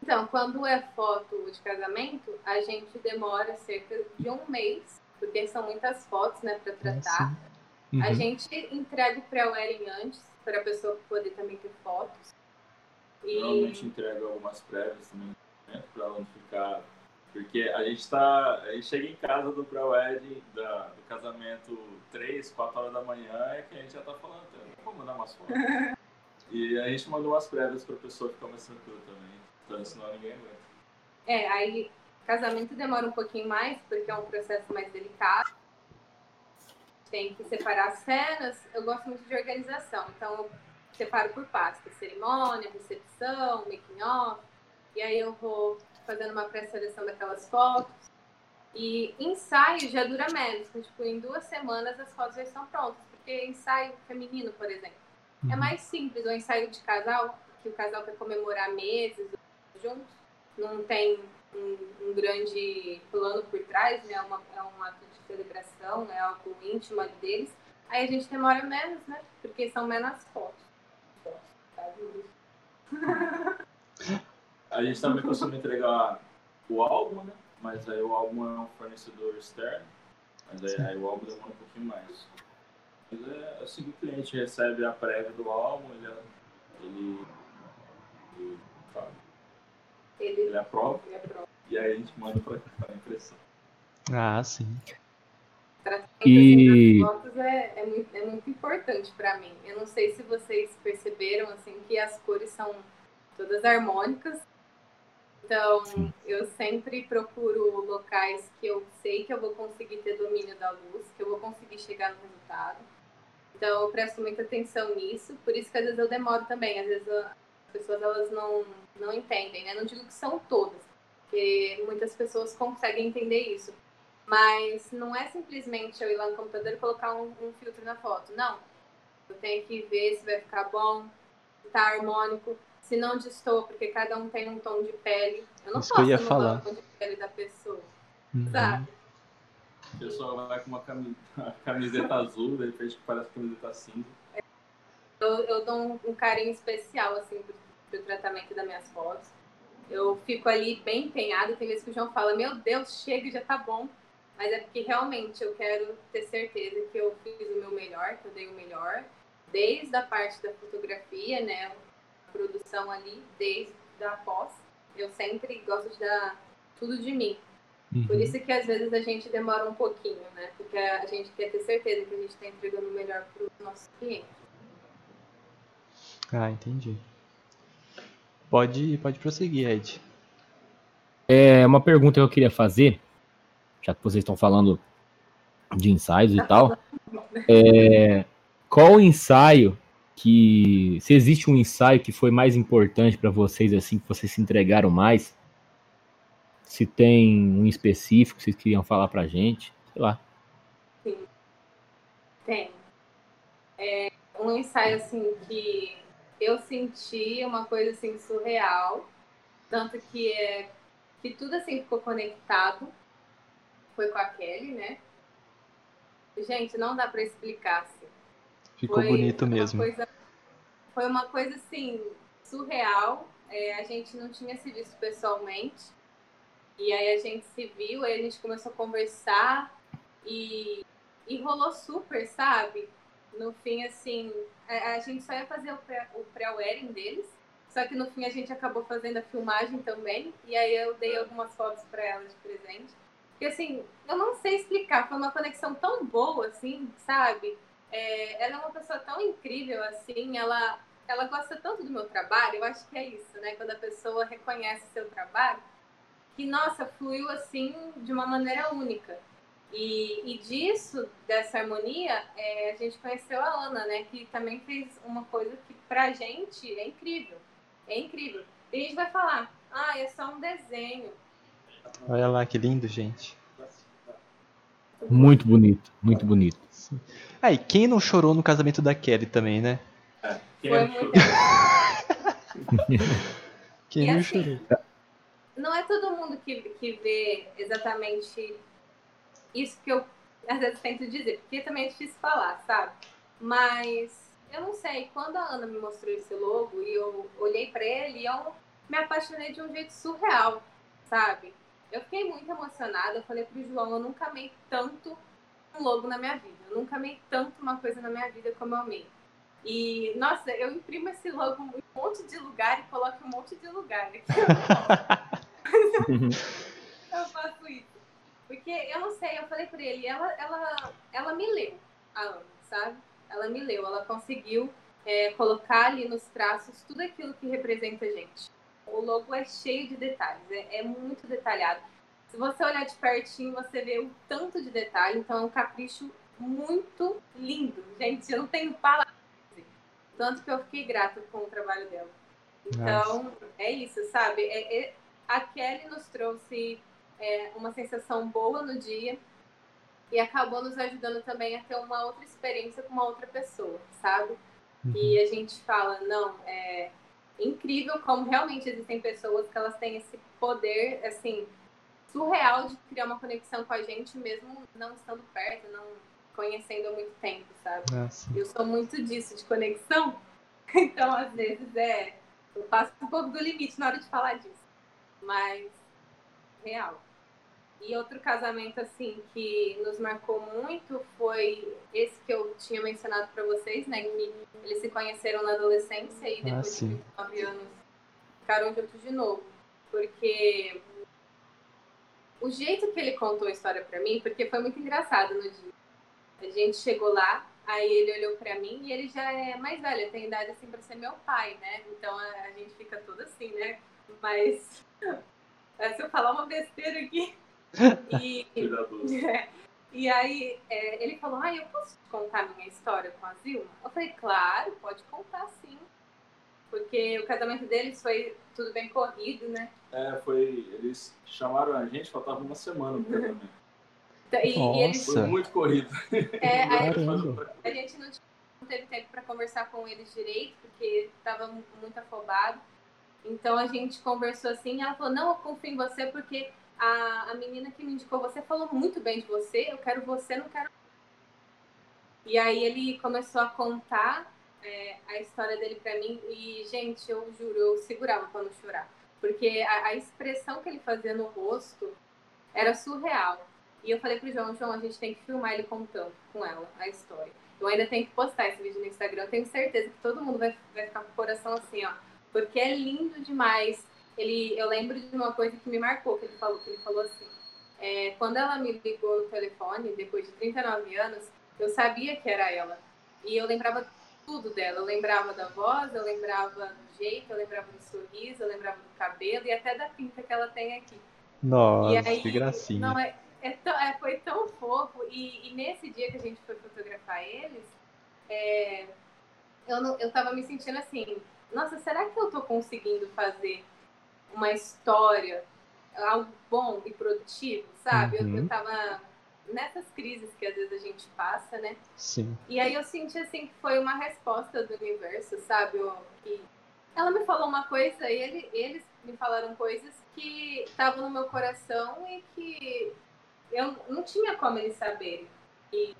Então, quando é foto de casamento, a gente demora cerca de um mês, porque são muitas fotos, né, para tratar. Uhum. A gente entrega o pré-wedding antes, para a pessoa poder também ter fotos. E... Normalmente entrega algumas prévias também, né, para não ficar porque a gente tá. A gente chega em casa do pré-wedding, do casamento 3, 4 horas da manhã, é que a gente já tá falando, vou mandar umas fotos. e a gente mandou umas prévias pra pessoa ficar mais tranquila também. Então senão ninguém aguenta. É, aí casamento demora um pouquinho mais, porque é um processo mais delicado. Tem que separar as cenas. Eu gosto muito de organização, então eu separo por pasta. Cerimônia, recepção, making off. E aí eu vou fazendo uma pré-seleção daquelas fotos. E ensaio já dura menos, tipo, em duas semanas as fotos já estão prontas. Porque ensaio feminino, por exemplo, é uhum. é mais simples. O ensaio de casal, que o casal quer comemorar meses juntos, não tem um, um grande plano por trás, né? É uma, é um ato de celebração, é algo íntimo deles. Aí a gente demora menos, né? Porque são menos fotos. tá? A gente também costuma entregar o álbum, né? Mas aí o álbum é um fornecedor externo. Mas aí, aí o álbum demora um pouquinho mais. Mas é assim que o cliente recebe a prévia do álbum, ele, ele, ele, ele, ele aprova. Ele aprova. E aí a gente manda para a impressão. Ah, sim. E fotos é, é, muito, é muito importante para mim. Eu não sei se vocês perceberam assim que as cores são todas harmônicas então, Sim. eu sempre procuro locais que eu sei que eu vou conseguir ter domínio da luz, que eu vou conseguir chegar no resultado. Então, eu presto muita atenção nisso, por isso que às vezes eu demoro também. Às vezes as pessoas elas não, não entendem, né? Não digo que são todas, porque muitas pessoas conseguem entender isso. Mas não é simplesmente eu ir lá no computador e colocar um, um filtro na foto. Não. Eu tenho que ver se vai ficar bom, se tá harmônico se não distor, porque cada um tem um tom de pele. Eu não Isso posso eu falar. o tom de pele da pessoa, uhum. sabe? A pessoa vai com uma camiseta azul, de repente parece camiseta cinza. Eu, eu dou um, um, carinho especial, assim, pro, pro tratamento das minhas fotos. Eu fico ali bem empenhada, tem vezes que o João fala, meu Deus, chega, já tá bom. Mas é porque realmente eu quero ter certeza que eu fiz o meu melhor, que eu dei o melhor. Desde a parte da fotografia, né? Produção ali, desde a pós. Eu sempre gosto de dar tudo de mim. Uhum. Por isso que às vezes a gente demora um pouquinho, né? Porque a gente quer ter certeza que a gente está entregando o melhor para os nossos clientes. Ah, entendi. Pode, pode prosseguir, Ed. É uma pergunta que eu queria fazer, já que vocês estão falando de ensaios e tal. É, qual o ensaio que se existe um ensaio que foi mais importante para vocês assim que vocês se entregaram mais se tem um específico que vocês queriam falar pra gente, sei lá. Sim. Tem. É um ensaio assim que eu senti uma coisa assim surreal, tanto que é que tudo assim ficou conectado. Foi com a Kelly, né? Gente, não dá para explicar. Assim. Ficou foi bonito mesmo. Coisa, foi uma coisa assim surreal. É, a gente não tinha se visto pessoalmente. E aí a gente se viu, aí a gente começou a conversar e, e rolou super, sabe? No fim, assim, a, a gente só ia fazer o pré-wedding deles, só que no fim a gente acabou fazendo a filmagem também, e aí eu dei algumas fotos para ela de presente. Porque assim, eu não sei explicar, foi uma conexão tão boa, assim, sabe? É, ela é uma pessoa tão incrível, assim, ela, ela gosta tanto do meu trabalho, eu acho que é isso, né? Quando a pessoa reconhece seu trabalho, que, nossa, fluiu assim de uma maneira única. E, e disso, dessa harmonia, é, a gente conheceu a Ana, né? Que também fez uma coisa que pra gente é incrível. É incrível. E a gente vai falar, ah, é só um desenho. Olha lá que lindo, gente. Muito bonito, muito bonito. Ah, e quem não chorou no casamento da Kelly também, né? É, Foi muito Quem e não assim, chorou? Não é todo mundo que, que vê exatamente isso que eu às vezes tento dizer, porque também é difícil falar, sabe? Mas eu não sei, quando a Ana me mostrou esse logo e eu olhei para ele, eu me apaixonei de um jeito surreal, sabe? Eu fiquei muito emocionada, eu falei pro João, eu nunca amei tanto um logo na minha vida, eu nunca amei tanto uma coisa na minha vida como eu amei. E, nossa, eu imprimo esse logo em um monte de lugar e coloco em um monte de lugar. Eu faço isso. Porque eu não sei, eu falei pra ele, ela, ela, ela me leu, a Ana, sabe? Ela me leu, ela conseguiu é, colocar ali nos traços tudo aquilo que representa a gente. O logo é cheio de detalhes, é, é muito detalhado. Se você olhar de pertinho, você vê o tanto de detalhe, então é um capricho muito lindo. Gente, eu não tenho palavras. Tanto que eu fiquei grata com o trabalho dela. Então, Nossa. é isso, sabe? É, é, a Kelly nos trouxe é, uma sensação boa no dia e acabou nos ajudando também a ter uma outra experiência com uma outra pessoa, sabe? Uhum. E a gente fala, não, é incrível como realmente existem pessoas que elas têm esse poder, assim, surreal de criar uma conexão com a gente mesmo não estando perto, não conhecendo há muito tempo, sabe? Nossa. Eu sou muito disso, de conexão. Então, às vezes, é. Eu passo um pouco do limite na hora de falar disso. Mas, real. E outro casamento, assim, que nos marcou muito foi esse que eu tinha mencionado para vocês, né? Que eles se conheceram na adolescência e depois ah, de 29 anos ficaram juntos de novo. Porque o jeito que ele contou a história para mim, porque foi muito engraçado no dia. A gente chegou lá, aí ele olhou para mim e ele já é mais velho, tem idade assim para ser meu pai, né? Então a, a gente fica tudo assim, né? Mas se eu falar uma besteira aqui, e, é, e aí é, ele falou, ah, eu posso te contar minha história com a Zilma? Eu falei, claro, pode contar sim. Porque o casamento deles foi tudo bem corrido, né? É, foi. Eles chamaram a gente, faltava uma semana no casamento. Então, e, e eles, foi muito corrido. É, a, a, gente não, não teve tempo para conversar com eles direito, porque estava muito afobado. Então a gente conversou assim, ela falou, não, eu confio em você porque a, a menina que me indicou você falou muito bem de você, eu quero você, não quero. E aí ele começou a contar é, a história dele para mim e, gente, eu juro, eu segurava para não chorar. Porque a, a, expressão que ele fazia no rosto era surreal. E eu falei pro João, João, a gente tem que filmar ele contando com ela a história. Eu ainda tenho que postar esse vídeo no Instagram. Eu tenho certeza que todo mundo vai, vai ficar com o coração assim, ó. Porque é lindo demais ele, eu lembro de uma coisa que me marcou, que ele falou, que ele falou assim, é, quando ela me ligou no telefone, depois de 39 anos, eu sabia que era ela. E eu lembrava tudo dela. Eu lembrava da voz, eu lembrava do jeito, eu lembrava do sorriso, eu lembrava do cabelo e até da pinta que ela tem aqui. Nossa, aí, que gracinha. Não, é, é, tão, é, foi tão fofo. E, e, nesse dia que a gente foi fotografar eles, é, eu, não, eu tava me sentindo assim, nossa, será que eu tô conseguindo fazer uma história algo bom e produtivo, sabe? Uhum. Eu, eu tava nessas crises que às vezes a gente passa, né? Sim. E aí eu senti assim que foi uma resposta do universo, sabe? Que ela me falou uma coisa e ele, eles me falaram coisas que estavam no meu coração e que eu não tinha como eles saberem. E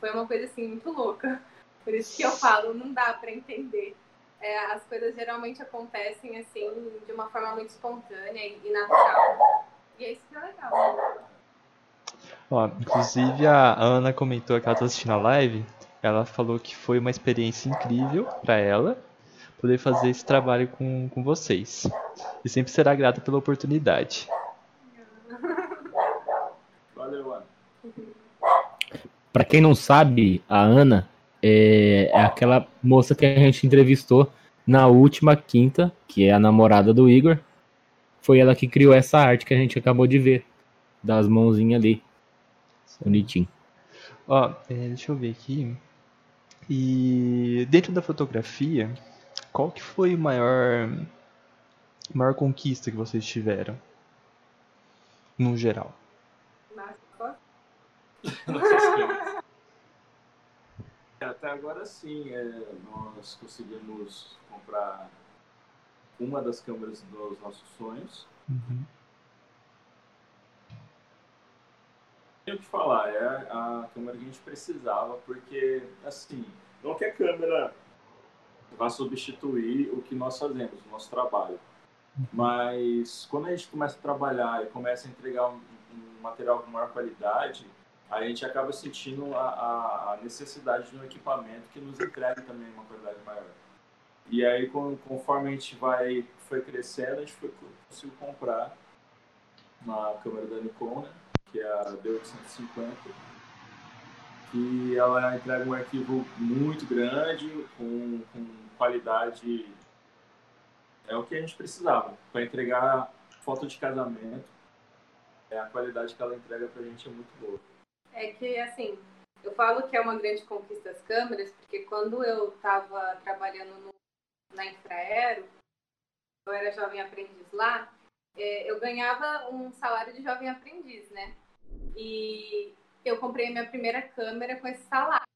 foi uma coisa assim muito louca. Por isso que eu falo, não dá para entender. É, as coisas geralmente acontecem assim de uma forma muito espontânea e, e natural. E é isso que é legal. Né? Ó, inclusive a Ana comentou que ela tá assistindo a live. Ela falou que foi uma experiência incrível para ela poder fazer esse trabalho com, com vocês. E sempre será grata pela oportunidade. Valeu, Ana. Pra quem não sabe, a Ana é, é aquela moça que a gente entrevistou na última quinta, que é a namorada do Igor. Foi ela que criou essa arte que a gente acabou de ver. Das mãozinhas ali. Bonitinho. Ó, é, deixa eu ver aqui. E dentro da fotografia, qual que foi o maior maior conquista que vocês tiveram? No geral. Até agora sim, é, nós conseguimos comprar uma das câmeras dos nossos sonhos. Uhum. Tenho o que falar, é a câmera que a gente precisava, porque, assim, não que a câmera vá substituir o que nós fazemos, o nosso trabalho. Mas quando a gente começa a trabalhar e começa a entregar um, um material com maior qualidade, a gente acaba sentindo a, a, necessidade de um equipamento que nos entregue também uma qualidade maior. E aí, conforme a gente vai foi crescendo, a gente foi, conseguiu comprar uma câmera da Nikon, né, que é a D850, que ela entrega um arquivo muito grande, com, com qualidade. É o que a gente precisava para entregar foto de casamento. É a qualidade que ela entrega para a gente é muito boa. É que, assim, eu falo que é uma grande conquista as câmeras, porque quando eu estava trabalhando no, na Infraero, eu era jovem aprendiz lá, eu ganhava um salário de jovem aprendiz, né? E eu comprei minha primeira câmera com esse salário.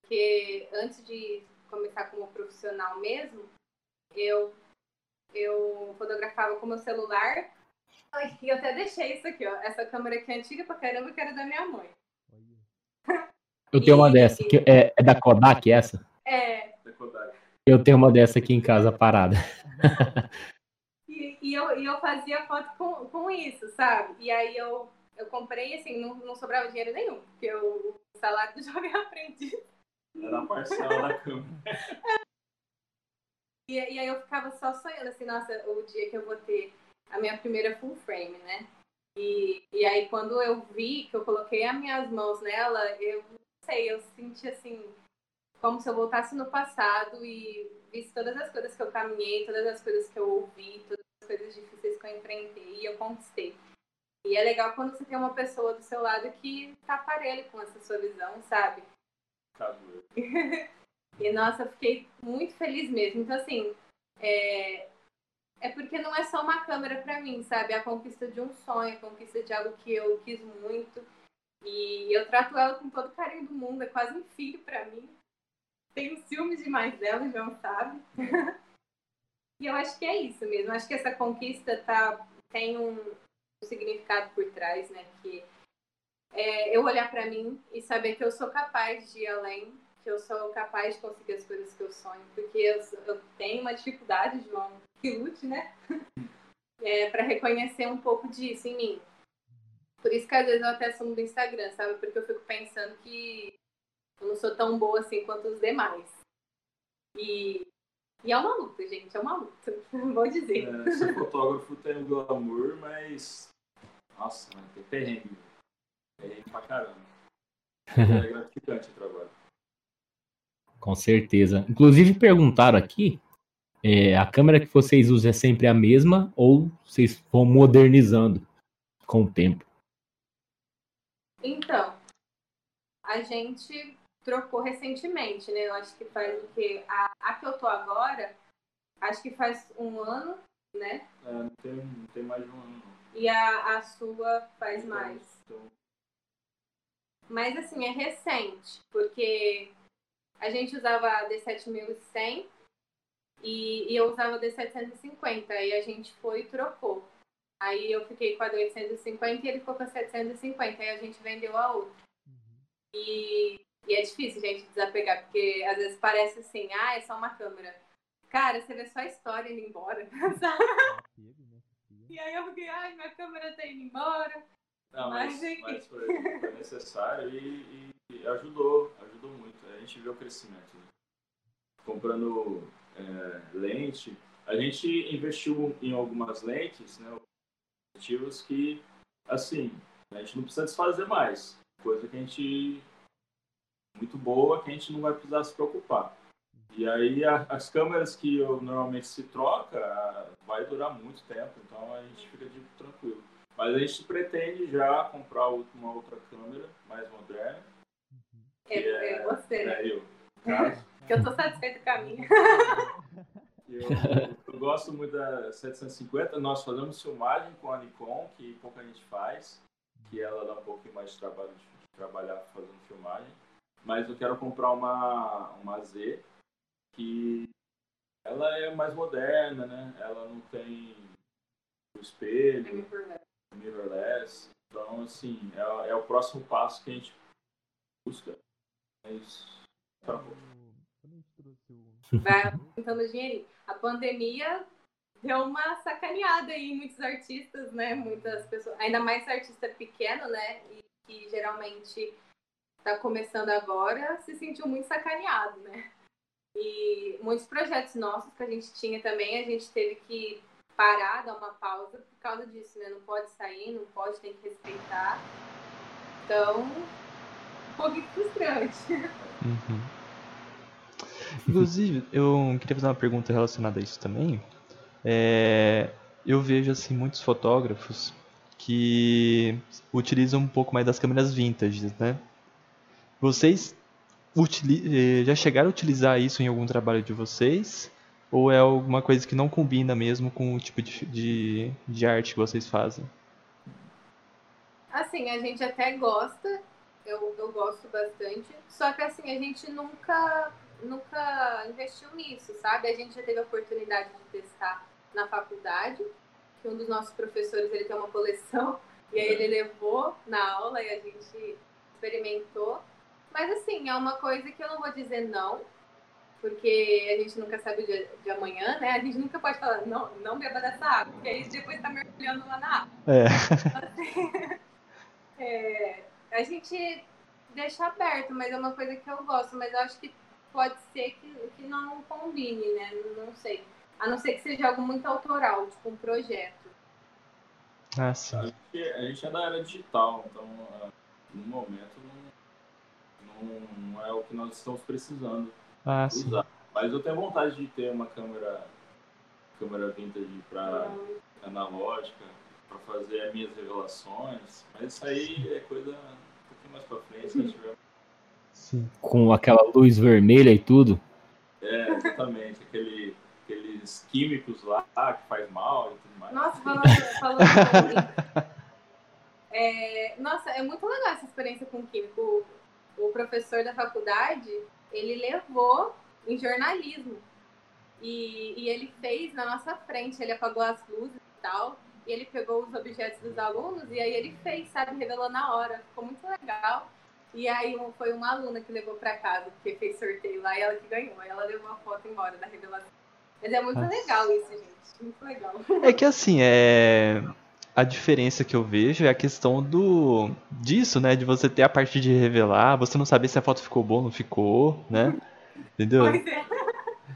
Porque antes de começar como profissional mesmo, eu, eu fotografava com meu celular. E eu até deixei isso aqui, ó. Essa câmera aqui é antiga pra caramba, que era da minha mãe. Eu tenho uma dessa, que é, é da Kodak essa? É. Eu tenho uma dessa aqui em casa parada. e, eu, e eu fazia foto com, com isso, sabe? E aí eu, eu comprei, assim, não, não sobrava dinheiro nenhum, porque o salário do jovem aprendiz era a parcela da câmera. E, e, aí eu ficava só sonhando assim, nossa, o dia que eu vou ter a minha primeira full frame, né? E, e aí quando eu vi que eu coloquei as minhas mãos nela, eu não sei, eu senti assim, como se eu voltasse no passado e visse todas as coisas que eu caminhei, todas as coisas que eu ouvi, todas as coisas difíceis que eu enfrentei e eu conquistei. E é legal quando você tem uma pessoa do seu lado que tá parelho com essa sua visão, sabe? e nossa, eu fiquei muito feliz mesmo. Então, assim, é, é porque não é só uma câmera para mim, sabe? É a conquista de um sonho, a conquista de algo que eu quis muito. E eu trato ela com todo o carinho do mundo, é quase um filho para mim. Tenho ciúmes demais dela, o João sabe. e eu acho que é isso mesmo. Acho que essa conquista tá, tem um, significado por trás, né? Que é eu olhar para mim e saber que eu sou capaz de ir além, que eu sou capaz de conseguir as coisas que eu sonho, porque eu, eu tenho uma dificuldade, João, que lute, né? É, para reconhecer um pouco disso em mim. Por isso que às vezes eu até sumo do Instagram, sabe? Porque eu fico pensando que eu não sou tão boa assim quanto os demais. E, e é uma luta, gente, é uma luta, vou dizer. É, ser fotógrafo tem um glamour, mas. Nossa, mano, tem perrengue. Perrengue pra caramba. É gratificante o trabalho. Com certeza. Inclusive perguntaram aqui, é, a câmera que vocês usam é sempre a mesma ou vocês vão modernizando com o tempo? Então, a gente trocou recentemente, né? Eu acho que faz o quê? A, a que eu tô agora, acho que faz um ano né? É, não tem, não tem mais de um ano. E a, a sua faz mais. Então, Mas assim, é recente, porque a gente usava a D7100 e, e eu usava a D750, e a gente foi e trocou. Aí eu fiquei com a D850 e ele ficou com a 750, aí a gente vendeu a outra. E, e é difícil, gente, desapegar, porque às vezes parece assim, ah, é só uma câmera. Cara, você vê só a história indo embora, sabe? E aí eu fiquei, ai, minha câmera tá indo embora. Não, mas, Mas, mas foi, foi necessário e, e ajudou, ajudou muito. A gente vê o crescimento. né? Comprando é, lente, a gente investiu em algumas lentes, né, objetivos que, assim, a gente não precisa desfazer mais. Coisa que a gente muito boa que a gente não vai precisar se preocupar. E aí a- as câmeras que eu normalmente se troca ah, vai durar muito tempo, então a gente fica de tranquilo. Mas a gente pretende já comprar uma outra câmera mais moderna. É, é você, né? É eu, no caso. Que eu tô satisfeita com a minha. Eu, eu gosto muito da 750. Nós fazemos filmagem com a Nikon, que pouca gente faz, que ela dá um pouquinho mais de trabalho de, de trabalhar fazendo filmagem. Mas eu quero comprar uma, uma Z, que ela é mais moderna, né? Ela não tem o espelho, mirrorless. Então, assim, é, é o próximo passo que a gente busca. Mas tá bom. Vai aumentando dinheirinho. A pandemia deu uma sacaneada aí em muitos artistas, né? Muitas pessoas, ainda mais artista pequeno, né? E que geralmente tá começando agora, se sentiu muito sacaneado, né? E muitos projetos nossos que a gente tinha também, a gente teve que parar, dar uma pausa por causa disso, né? Não pode sair, não pode, tem que respeitar. Então, um pouquinho frustrante. Uhum. Inclusive, eu queria fazer uma pergunta relacionada a isso também. É, eu vejo assim muitos fotógrafos que utilizam um pouco mais das câmeras vintage, né? Vocês eh, já chegaram a utilizar isso em algum trabalho de vocês? Ou é alguma coisa que não combina mesmo com o tipo de, de, de arte que vocês fazem? Assim, a gente até gosta, eu, eu gosto bastante, só que assim, a gente nunca, nunca investiu nisso, sabe? A gente já teve a oportunidade de testar na faculdade, que um dos nossos professores ele tem uma coleção, e aí ele levou na aula e a gente experimentou. Mas assim, é uma coisa que eu não vou dizer não, porque a gente nunca sabe o dia de amanhã, né? A gente nunca pode falar, não, não beba dessa água, porque aí depois tá mergulhando lá na água. É. É, a gente deixa aberto, mas é uma coisa que eu gosto, mas eu acho que pode ser que, que não combine, né? Não sei. A não ser que seja algo muito autoral, tipo um projeto. Ah, sim. A gente, a gente é da era digital, então ah, no momento não, não, não é o que nós estamos precisando Ah, sim. usar. Mas eu tenho vontade de ter uma câmera, câmera vintage para analógica, para fazer as minhas revelações. Mas isso aí é coisa um pouquinho mais para frente, se a gente tiver Sim. Com aquela luz vermelha e tudo. É, exatamente. Aquele, aqueles químicos lá que faz mal e tudo mais. Nossa, falando, falando sobre- é, Nossa, é muito legal essa experiência com químico. O, professor da faculdade, ele levou em jornalismo. E, e ele fez na nossa frente, ele apagou as luzes e tal. E ele pegou os objetos dos alunos e aí ele fez, sabe, revelou na hora. Ficou muito legal. E aí foi uma aluna que levou pra casa, porque fez sorteio lá e ela que ganhou. Aí ela levou a foto embora da revelação. Mas é muito Nossa. legal isso, gente. Muito legal. É que assim, é. A diferença que eu vejo é a questão do disso, né? De você ter a parte de revelar, você não saber se a foto ficou boa ou não ficou, né? Entendeu? Pois é.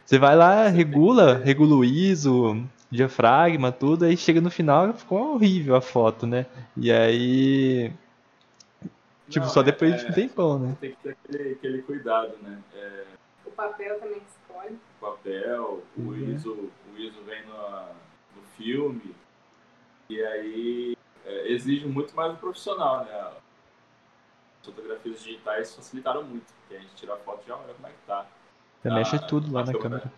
Você vai lá, regula, regula o ISO, diafragma, tudo, aí chega no final ficou horrível a foto, né? E aí. Tipo, Não, só depois é- de um tempão, né? Tem que ter aquele, aquele cuidado, né? É, O papel também escolhe. o papel, o Uhum. ISO, o ISO vem no, no filme. E aí é, exige muito mais do profissional, né? As fotografias digitais facilitaram muito, porque a gente tira a foto e já olha como é que tá. Já Ah, mexe tudo lá na câmera. câmera.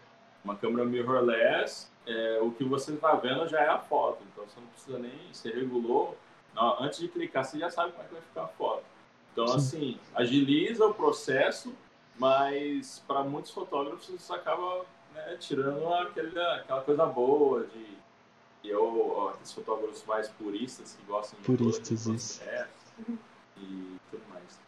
Uma câmera mirrorless, é, o que você está vendo já é a foto. Então você não precisa nem. Você regulou. Não, antes de clicar, você já sabe como é que vai ficar a foto. Então, Sim. assim, agiliza o processo, mas para muitos fotógrafos isso acaba né, tirando aquele, aquela coisa boa de. E eu, aqueles fotógrafos mais puristas que gostam de puristas, isso. e tudo mais.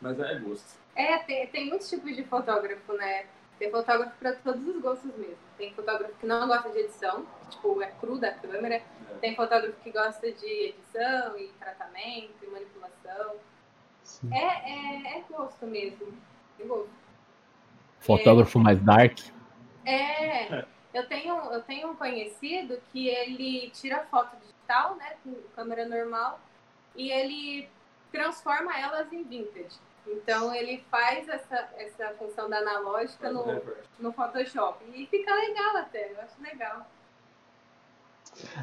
Mas é gosto. É, tem, tem muitos tipos de fotógrafo, né? Tem fotógrafo para todos os gostos mesmo. Tem fotógrafo que não gosta de edição, tipo, é cru da câmera. É. Tem fotógrafo que gosta de edição e tratamento e manipulação. É, é, é, gosto mesmo. É gosto. Fotógrafo é, mais dark? É. Eu tenho, eu tenho um conhecido que ele tira foto digital, né, com câmera normal, e ele transforma elas em vintage. Então ele faz essa, essa função da analógica no, no Photoshop. E fica legal até, eu acho legal.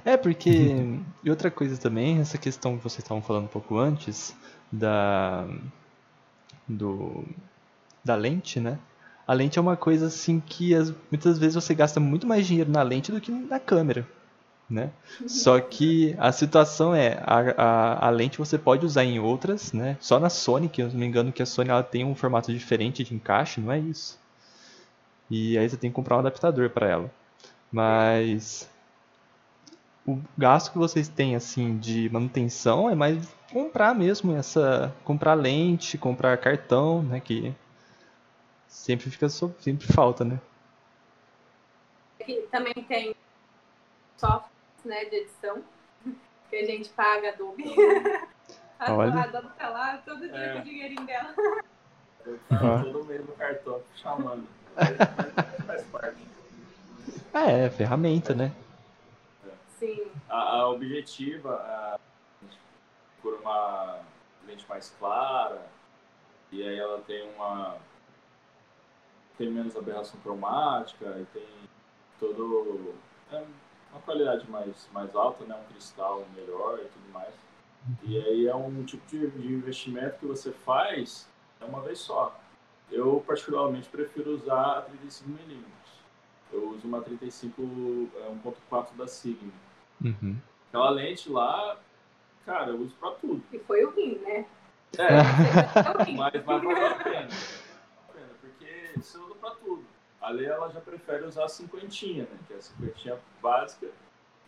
É, porque. E outra coisa também, essa questão que vocês estavam falando um pouco antes, da. Do, da lente, né? A lente é uma coisa assim que as, muitas vezes você gasta muito mais dinheiro na lente do que na câmera né? Só que a situação é, a, a, a, lente você pode usar em outras, né? Só na Sony, que eu não me engano que a Sony ela tem um formato diferente de encaixe, não é isso? E aí você tem que comprar um adaptador para ela. Mas o gasto que vocês têm assim de manutenção é mais comprar mesmo essa, comprar lente, comprar cartão, né? Que sempre fica sempre falta, né? Também tem software né, de edição, que a gente paga Adobe. a, Olha. Adobe tá lá todo dia é. com o dinheirinho dela. Eu uhum. todo mês no cartão chamando. Faz parte. É, é ferramenta, né? Sim. A, a objetiva a, por uma lente mais clara, e aí ela tem uma. Tem menos aberração cromática, e tem todo. É, uma qualidade mais, mais alta, né? um cristal melhor e tudo mais. E aí é um tipo de, de investimento que você faz é uma vez só. Eu particularmente prefiro usar a 35mm. Eu uso uma 35 1.4 é, da Sigma. Uhum. Aquela lente lá, cara, eu uso pra tudo. E foi o rim, né? É, mas, mas valeu a pena. Porque você usa Ali ela já prefere usar a cinquentinha, né? Que é a cinquentinha básica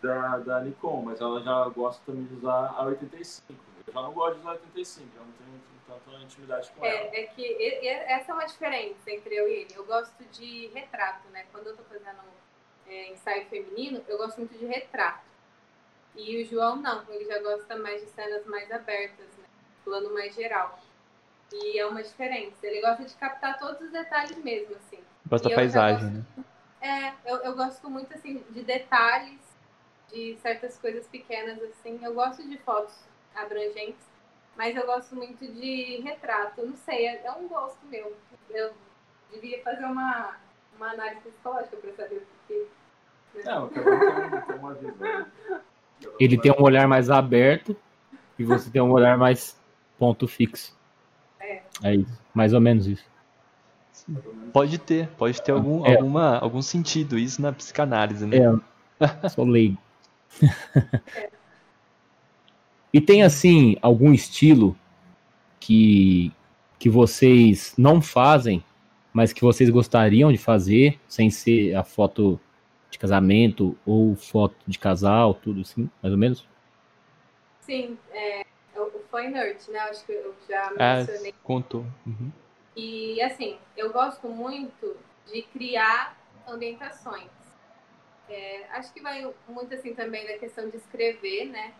da, da Nikon, mas ela já gosta também de usar a 85. Eu já não gosto de usar a 85, eu não tenho tanta intimidade com é, ela. É que essa é uma diferença entre eu e ele. Eu gosto de retrato, né? Quando eu tô fazendo é, ensaio feminino, eu gosto muito de retrato. E o João não, ele já gosta mais de cenas mais abertas, né? Plano mais geral. E é uma diferença. Ele gosta de captar todos os detalhes mesmo, assim. Gosta da paisagem, gosto, né? É, eu, eu gosto muito, assim, de detalhes, de certas coisas pequenas, assim. Eu gosto de fotos abrangentes, mas eu gosto muito de retrato. Não sei, é, é um gosto meu. Eu devia fazer uma, uma análise psicológica para saber o. Né? Não, tem uma visão. Ele tem um olhar mais aberto e você tem um olhar mais ponto fixo. É. É isso, mais ou menos isso. Pode ter, pode ter algum, é. alguma, algum sentido isso na psicanálise, né? É, sou leigo. e tem, assim, algum estilo que, que vocês não fazem, mas que vocês gostariam de fazer, sem ser a foto de casamento ou foto de casal, tudo assim, mais ou menos? Sim, é, o Fine Art, né? Acho que eu já é, mencionei. É, contou. Uhum. E assim, eu gosto muito de criar ambientações. É, acho que vai muito assim também da questão de escrever, né?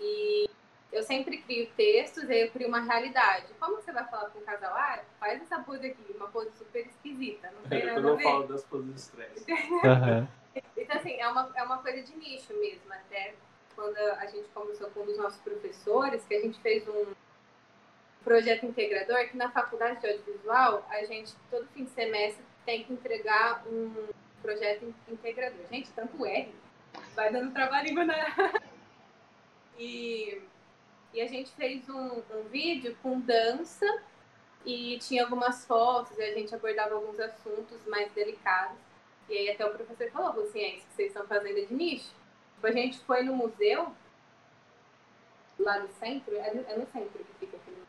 E eu sempre crio textos e aí eu crio uma realidade. Como você vai falar com um casal? Ah, faz essa pose aqui, uma pose super esquisita. Não tem nada a ver. eu falo das poses estranhas. Uhum. então, assim, é uma, é uma coisa de nicho mesmo. Até quando a gente conversou com um dos nossos professores, que a gente fez um projeto integrador que na faculdade de audiovisual a gente todo fim de semestre tem que entregar um projeto integrador. Gente, tanto R, vai dando trabalho na... e, e a gente fez um, um vídeo com dança e tinha algumas fotos e a gente abordava alguns assuntos mais delicados. E aí até o professor falou, assim, é isso que vocês estão fazendo é de nicho. Tipo, a gente foi no museu, lá no centro, é no, é no centro que fica aquele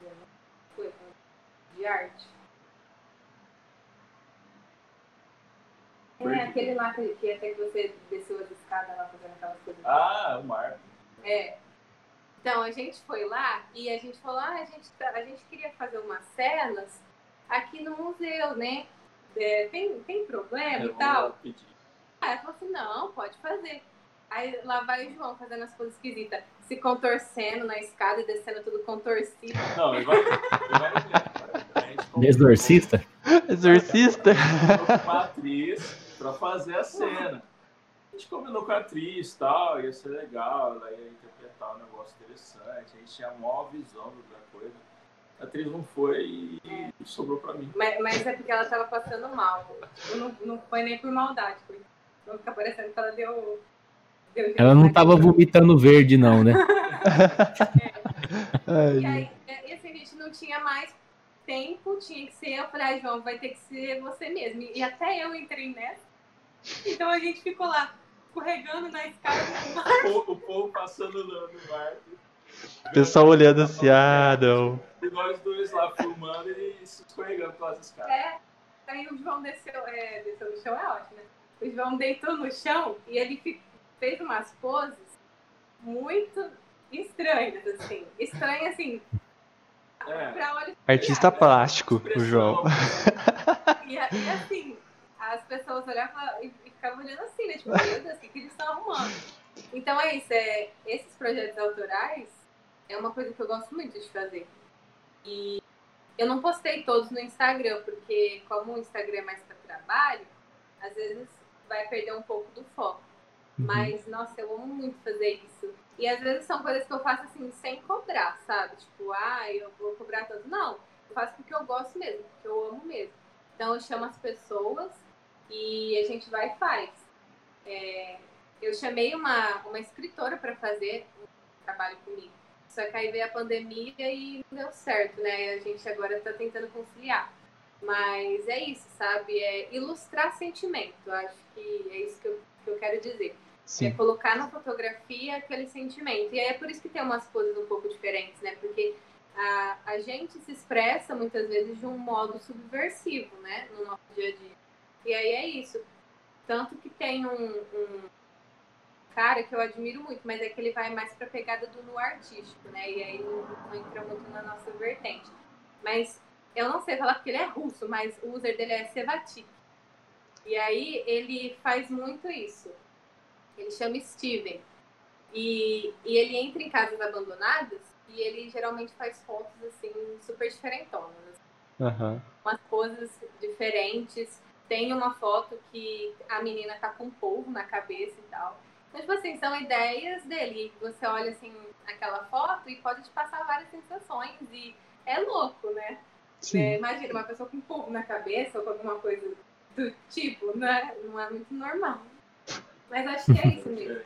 museu, né? Foi, de arte. É, aquele lá que, que até que você desceu as escadas lá fazendo aquelas coisas. Ah, o Marco. É. Então, a gente foi lá e a gente falou, ah, a gente, tá- a gente queria fazer umas cenas aqui no museu, né? É, tem, tem problema e tal? Aí ela falou assim, não, pode fazer. Aí lá vai o João fazendo as coisas esquisitas, se contorcendo na escada e descendo tudo contorcido. Não, mas vai, vai, a gente combinou- Exorcista? Exorcista? uma atriz pra fazer a cena. A gente combinou com a atriz e tal, ia ser legal, ela ia interpretar um negócio interessante, a gente tinha a maior visão da coisa. A atriz não foi e sobrou pra mim. Mas, mas é porque ela tava passando mal. Tipo, Não, não foi nem por maldade. Foi, não fica parecendo que ela deu. deu Ela não tava vomitando verde, não, né? E Ai, aí, e assim, a gente não tinha mais tempo, tinha que ser. Eu falei, ah, João, vai ter que ser você mesmo. E até eu entrei nessa. Então a gente ficou lá, escorregando na escada. O povo, o povo passando no, no barco. o pessoal olhando assim, ah, não. E nós dois lá filmando e se escorregando pelas escadas. É. Aí o João desceu, é, desceu no chão, é ótimo, né? O João deitou no chão e ele fez umas poses muito estranhas, assim. Estranhas, assim. É. Artista plástico, o João. E, e assim, as pessoas olhavam e, e ficavam olhando assim, né? Tipo, meu Deus, o que, que eles estão arrumando? Então é isso, é, esses projetos autorais é uma coisa que eu gosto muito de fazer. E eu não postei todos no Instagram, porque como o Instagram é mais para trabalho, às vezes vai perder um pouco do foco. Mas, nossa, eu amo muito fazer isso. E às vezes são coisas que eu faço assim, sem cobrar, sabe? Tipo, ah, eu vou cobrar tanto. Não, eu faço porque eu gosto mesmo, porque eu amo mesmo. Então eu chamo as pessoas e a gente vai e faz. É, eu chamei uma, uma escritora para fazer um trabalho comigo. Só que aí veio a pandemia e não deu certo, né? A gente agora está tentando conciliar. Mas é isso, sabe? É ilustrar sentimento. Acho que é isso que eu, que eu quero dizer. É Sim. colocar na fotografia aquele sentimento. E aí é por isso que tem umas coisas um pouco diferentes, né? Porque a, a gente se expressa muitas vezes de um modo subversivo, né? No nosso dia a dia. E aí é isso. Tanto que tem um, um cara que eu admiro muito, mas é que ele vai mais pra pegada do no artístico, né? E aí não, não entra muito na nossa vertente. Mas eu não sei falar porque ele é russo, mas o user dele é Sevatik. E aí ele faz muito isso. Ele chama Steven. E, e ele entra em casas abandonadas e ele geralmente faz fotos assim super diferentonas. Aham. Umas coisas diferentes. Tem uma foto que a menina tá com um polvo na cabeça e tal. Então, tipo assim, são ideias dele. Você olha assim aquela foto e pode te passar várias sensações. E é louco, né? Sim. É, imagina uma pessoa com um polvo na cabeça ou com alguma coisa do tipo, né? Não é muito normal. Mas acho que é isso mesmo.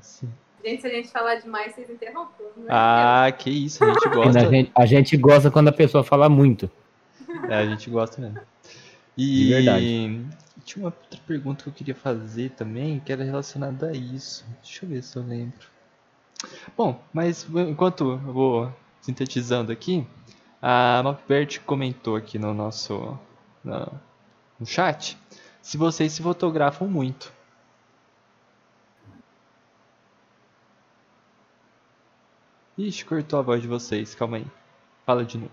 Sim. Gente, se a gente falar demais, vocês interrompem. não é? Ah, que isso, a gente gosta. A gente, a gente gosta quando a pessoa fala muito. É, a gente gosta mesmo. De E verdade. tinha uma outra pergunta que eu queria fazer também, que era relacionada a isso. Deixa eu ver se eu lembro. Bom, mas enquanto eu vou sintetizando aqui, a Mapbert comentou aqui no nosso na- no chat se vocês se fotografam muito. Ixi, cortou a voz de vocês, calma aí. Fala de novo.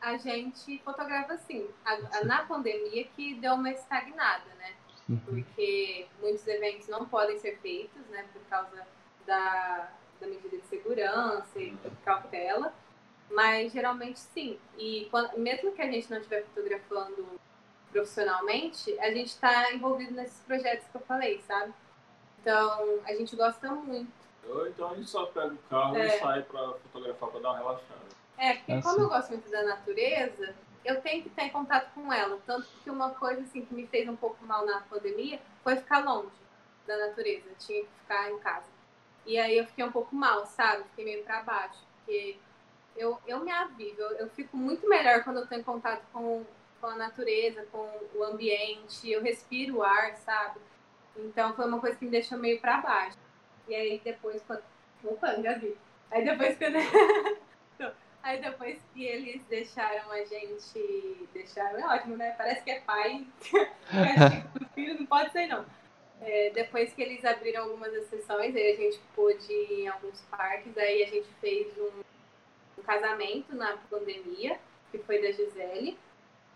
A gente fotografa assim. A- a- na pandemia que deu uma estagnada, né? Uhum. Porque muitos eventos não podem ser feitos, né? Por causa da, da medida de segurança e cautela. Mas geralmente sim. E quando- mesmo que a gente não estiver fotografando profissionalmente, a gente está envolvido nesses projetos que eu falei, sabe? Então, a gente gosta muito. Ou então a gente só pega o carro É. e sai pra fotografar pra dar uma relaxada. É, porque Ah, como sim. eu gosto muito da natureza, eu tenho que estar em contato com ela. Tanto que uma coisa assim que me fez um pouco mal na pandemia foi ficar longe da natureza. Eu tinha que ficar em casa. E aí eu fiquei um pouco mal, sabe? Fiquei meio pra baixo. Porque eu, eu me avivo. Eu, eu fico muito melhor quando eu tô em contato com, com a natureza, com o ambiente, eu respiro o ar, sabe? Então foi uma coisa que me deixou meio para baixo. E aí depois, quando... opa, engasguei. Aí depois quando... Aí depois que eles deixaram a gente. Deixaram, é ótimo, né? Parece que é pai. filho não pode ser, não. É, depois que eles abriram algumas exceções, aí a gente pôde ir em alguns parques, aí a gente fez um, um casamento na pandemia, que foi da Gisele.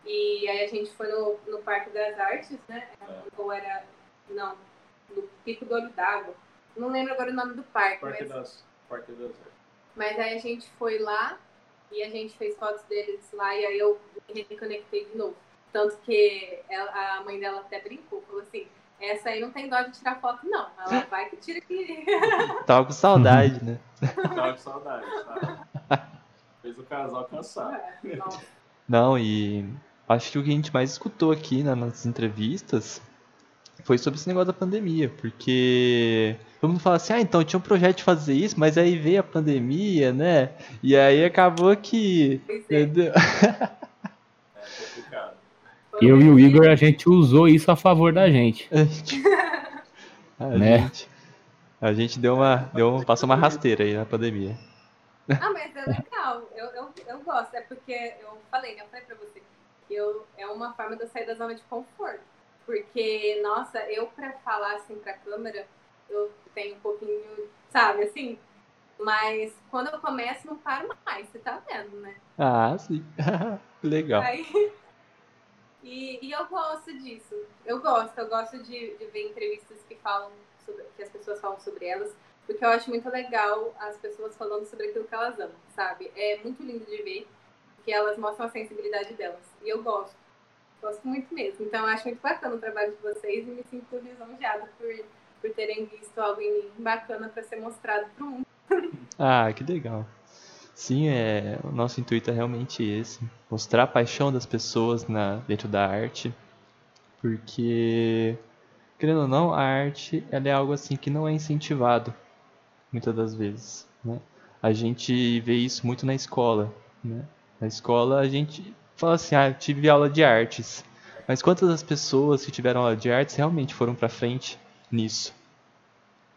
E aí a gente foi no, no Parque das Artes, né? Ou era. Não, no Pico do Olho d'Água. Não lembro agora o nome do parque. Parque, mas... das, parque das. Mas aí a gente foi lá e a gente fez fotos deles lá e aí eu me reconectei de novo. Tanto que ela, a mãe dela até brincou, falou assim, essa aí não tem dó de tirar foto, não. Ela vai que tira aqui. Tava com saudade, né? Tava com saudade, tá? Fez o casal cansar. É, não, e acho que o que a gente mais escutou aqui nas entrevistas foi sobre esse negócio da pandemia, porque todo mundo fala assim, ah, então tinha um projeto de fazer isso, mas aí veio a pandemia, né? E aí acabou que. Entendeu? É Eu e o Igor, a gente usou isso a favor da gente. a né? gente, a gente deu uma, deu, passou uma rasteira aí na pandemia. Ah, mas é legal. Eu, eu, eu gosto. É porque eu falei, né? Eu falei pra você que eu, é uma forma de eu sair da zona de conforto. Porque, nossa, eu pra falar assim pra câmera, eu tenho um pouquinho, sabe, assim. Mas quando eu começo, não paro mais, você tá vendo, né? Ah, sim. Legal. Aí, e, e eu gosto disso. Eu gosto, eu gosto de, de ver entrevistas que falam sobre, que as pessoas falam sobre elas, porque eu acho muito legal as pessoas falando sobre aquilo que elas amam, sabe? É muito lindo de ver que elas mostram a sensibilidade delas. E eu gosto. Gosto muito mesmo. Então, acho muito bacana o trabalho de vocês e me sinto lisonjeada por, por terem visto algo em mim bacana para ser mostrado para o mundo. Ah, que legal. Sim, é, o nosso intuito é realmente esse, mostrar a paixão das pessoas na, dentro da arte, porque, querendo ou não, a arte ela é algo assim que não é incentivado, muitas das vezes. Né? A gente vê isso muito na escola. Né? Na escola a gente fala assim, ah, tive aula de artes. Mas quantas das pessoas que tiveram aula de artes realmente foram para frente nisso?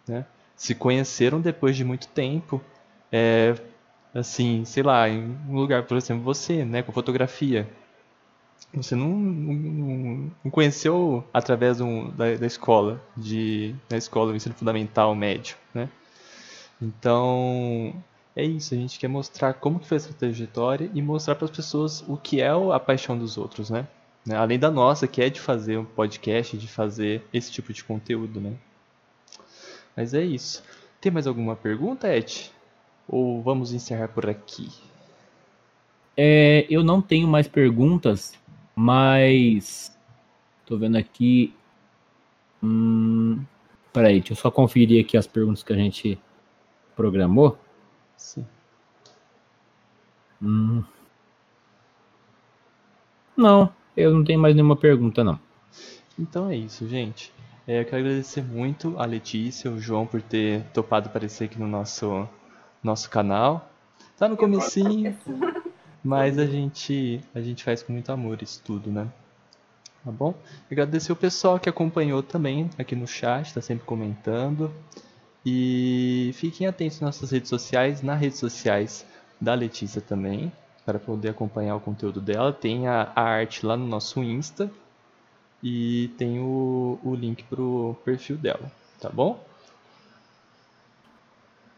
Né? Se conheceram depois de muito tempo, é, assim, sei lá, em um lugar, por exemplo, você, né, com fotografia. Você não, não, não conheceu através um, da, da, escola, de, da escola do ensino fundamental, médio, né? Então, é isso, a gente quer mostrar como que foi essa trajetória e mostrar para as pessoas o que é a paixão dos outros, né? né? Além da nossa, que é de fazer um podcast, de fazer esse tipo de conteúdo, né? Mas é isso. Tem mais alguma pergunta, Ed? Ou vamos encerrar por aqui? É, eu não tenho mais perguntas, mas tô vendo aqui. Hum, peraí, deixa eu só conferir aqui as perguntas que a gente programou. Sim. Hum. Não, eu não tenho mais nenhuma pergunta, não. Então é isso, gente. É, eu quero agradecer muito a Letícia, o João, por ter topado aparecer aqui no nosso, nosso canal. Tá no comecinho, mas a gente, a gente faz com muito amor isso tudo, né? Tá bom? Agradecer o pessoal que acompanhou também aqui no chat, está sempre comentando. E fiquem atentos nas nossas redes sociais, nas redes sociais da Letícia também, para poder acompanhar o conteúdo dela. Tem a, a arte lá no nosso Insta e tem o, o link para o perfil dela, tá bom?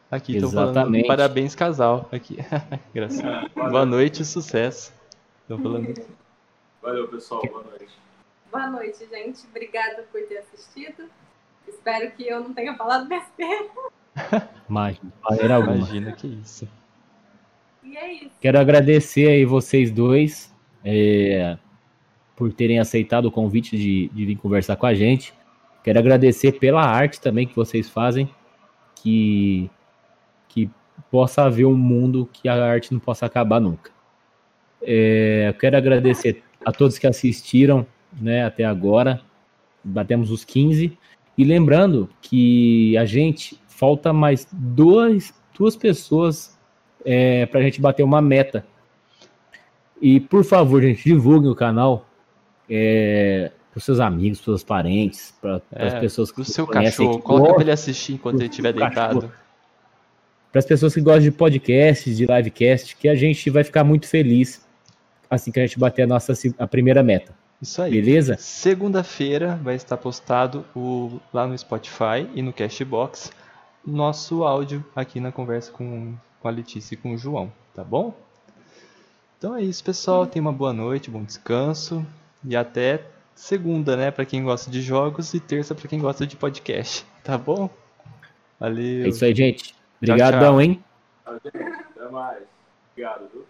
Aqui estão falando parabéns casal aqui. Graças. boa noite e sucesso. Estão falando. Valeu pessoal, boa noite. Boa noite, gente. Obrigada por ter assistido. Espero que eu não tenha falado besteira. Imagina, alguma. Imagina que isso. E é isso. Quero agradecer aí vocês dois é, por terem aceitado o convite de, de vir conversar com a gente. Quero agradecer pela arte também que vocês fazem, que, que possa haver um mundo que a arte não possa acabar nunca. É, quero agradecer a todos que assistiram né, até agora. Batemos os 15. E lembrando que a gente falta mais dois, duas pessoas é, para a gente bater uma meta. E por favor, gente, divulguem o canal é, para os seus amigos, para os parentes, para É, as pessoas que Pro seu conhecem, cachorro, que coloca pra ele assistir enquanto ele estiver deitado. para as pessoas que gostam de podcasts, de livecast, que a gente vai ficar muito feliz assim que a gente bater a nossa a primeira meta. Isso aí. Beleza? Segunda-feira vai estar postado o, lá no Spotify e no Cashbox nosso áudio aqui na conversa com, com a Letícia e com o João, tá bom? Então é isso, pessoal. Tenha uma boa noite, bom descanso e até segunda, né, para quem gosta de jogos e terça para quem gosta de podcast, tá bom? Valeu. É isso aí, gente. Obrigadão, hein? Até mais. Obrigado, viu?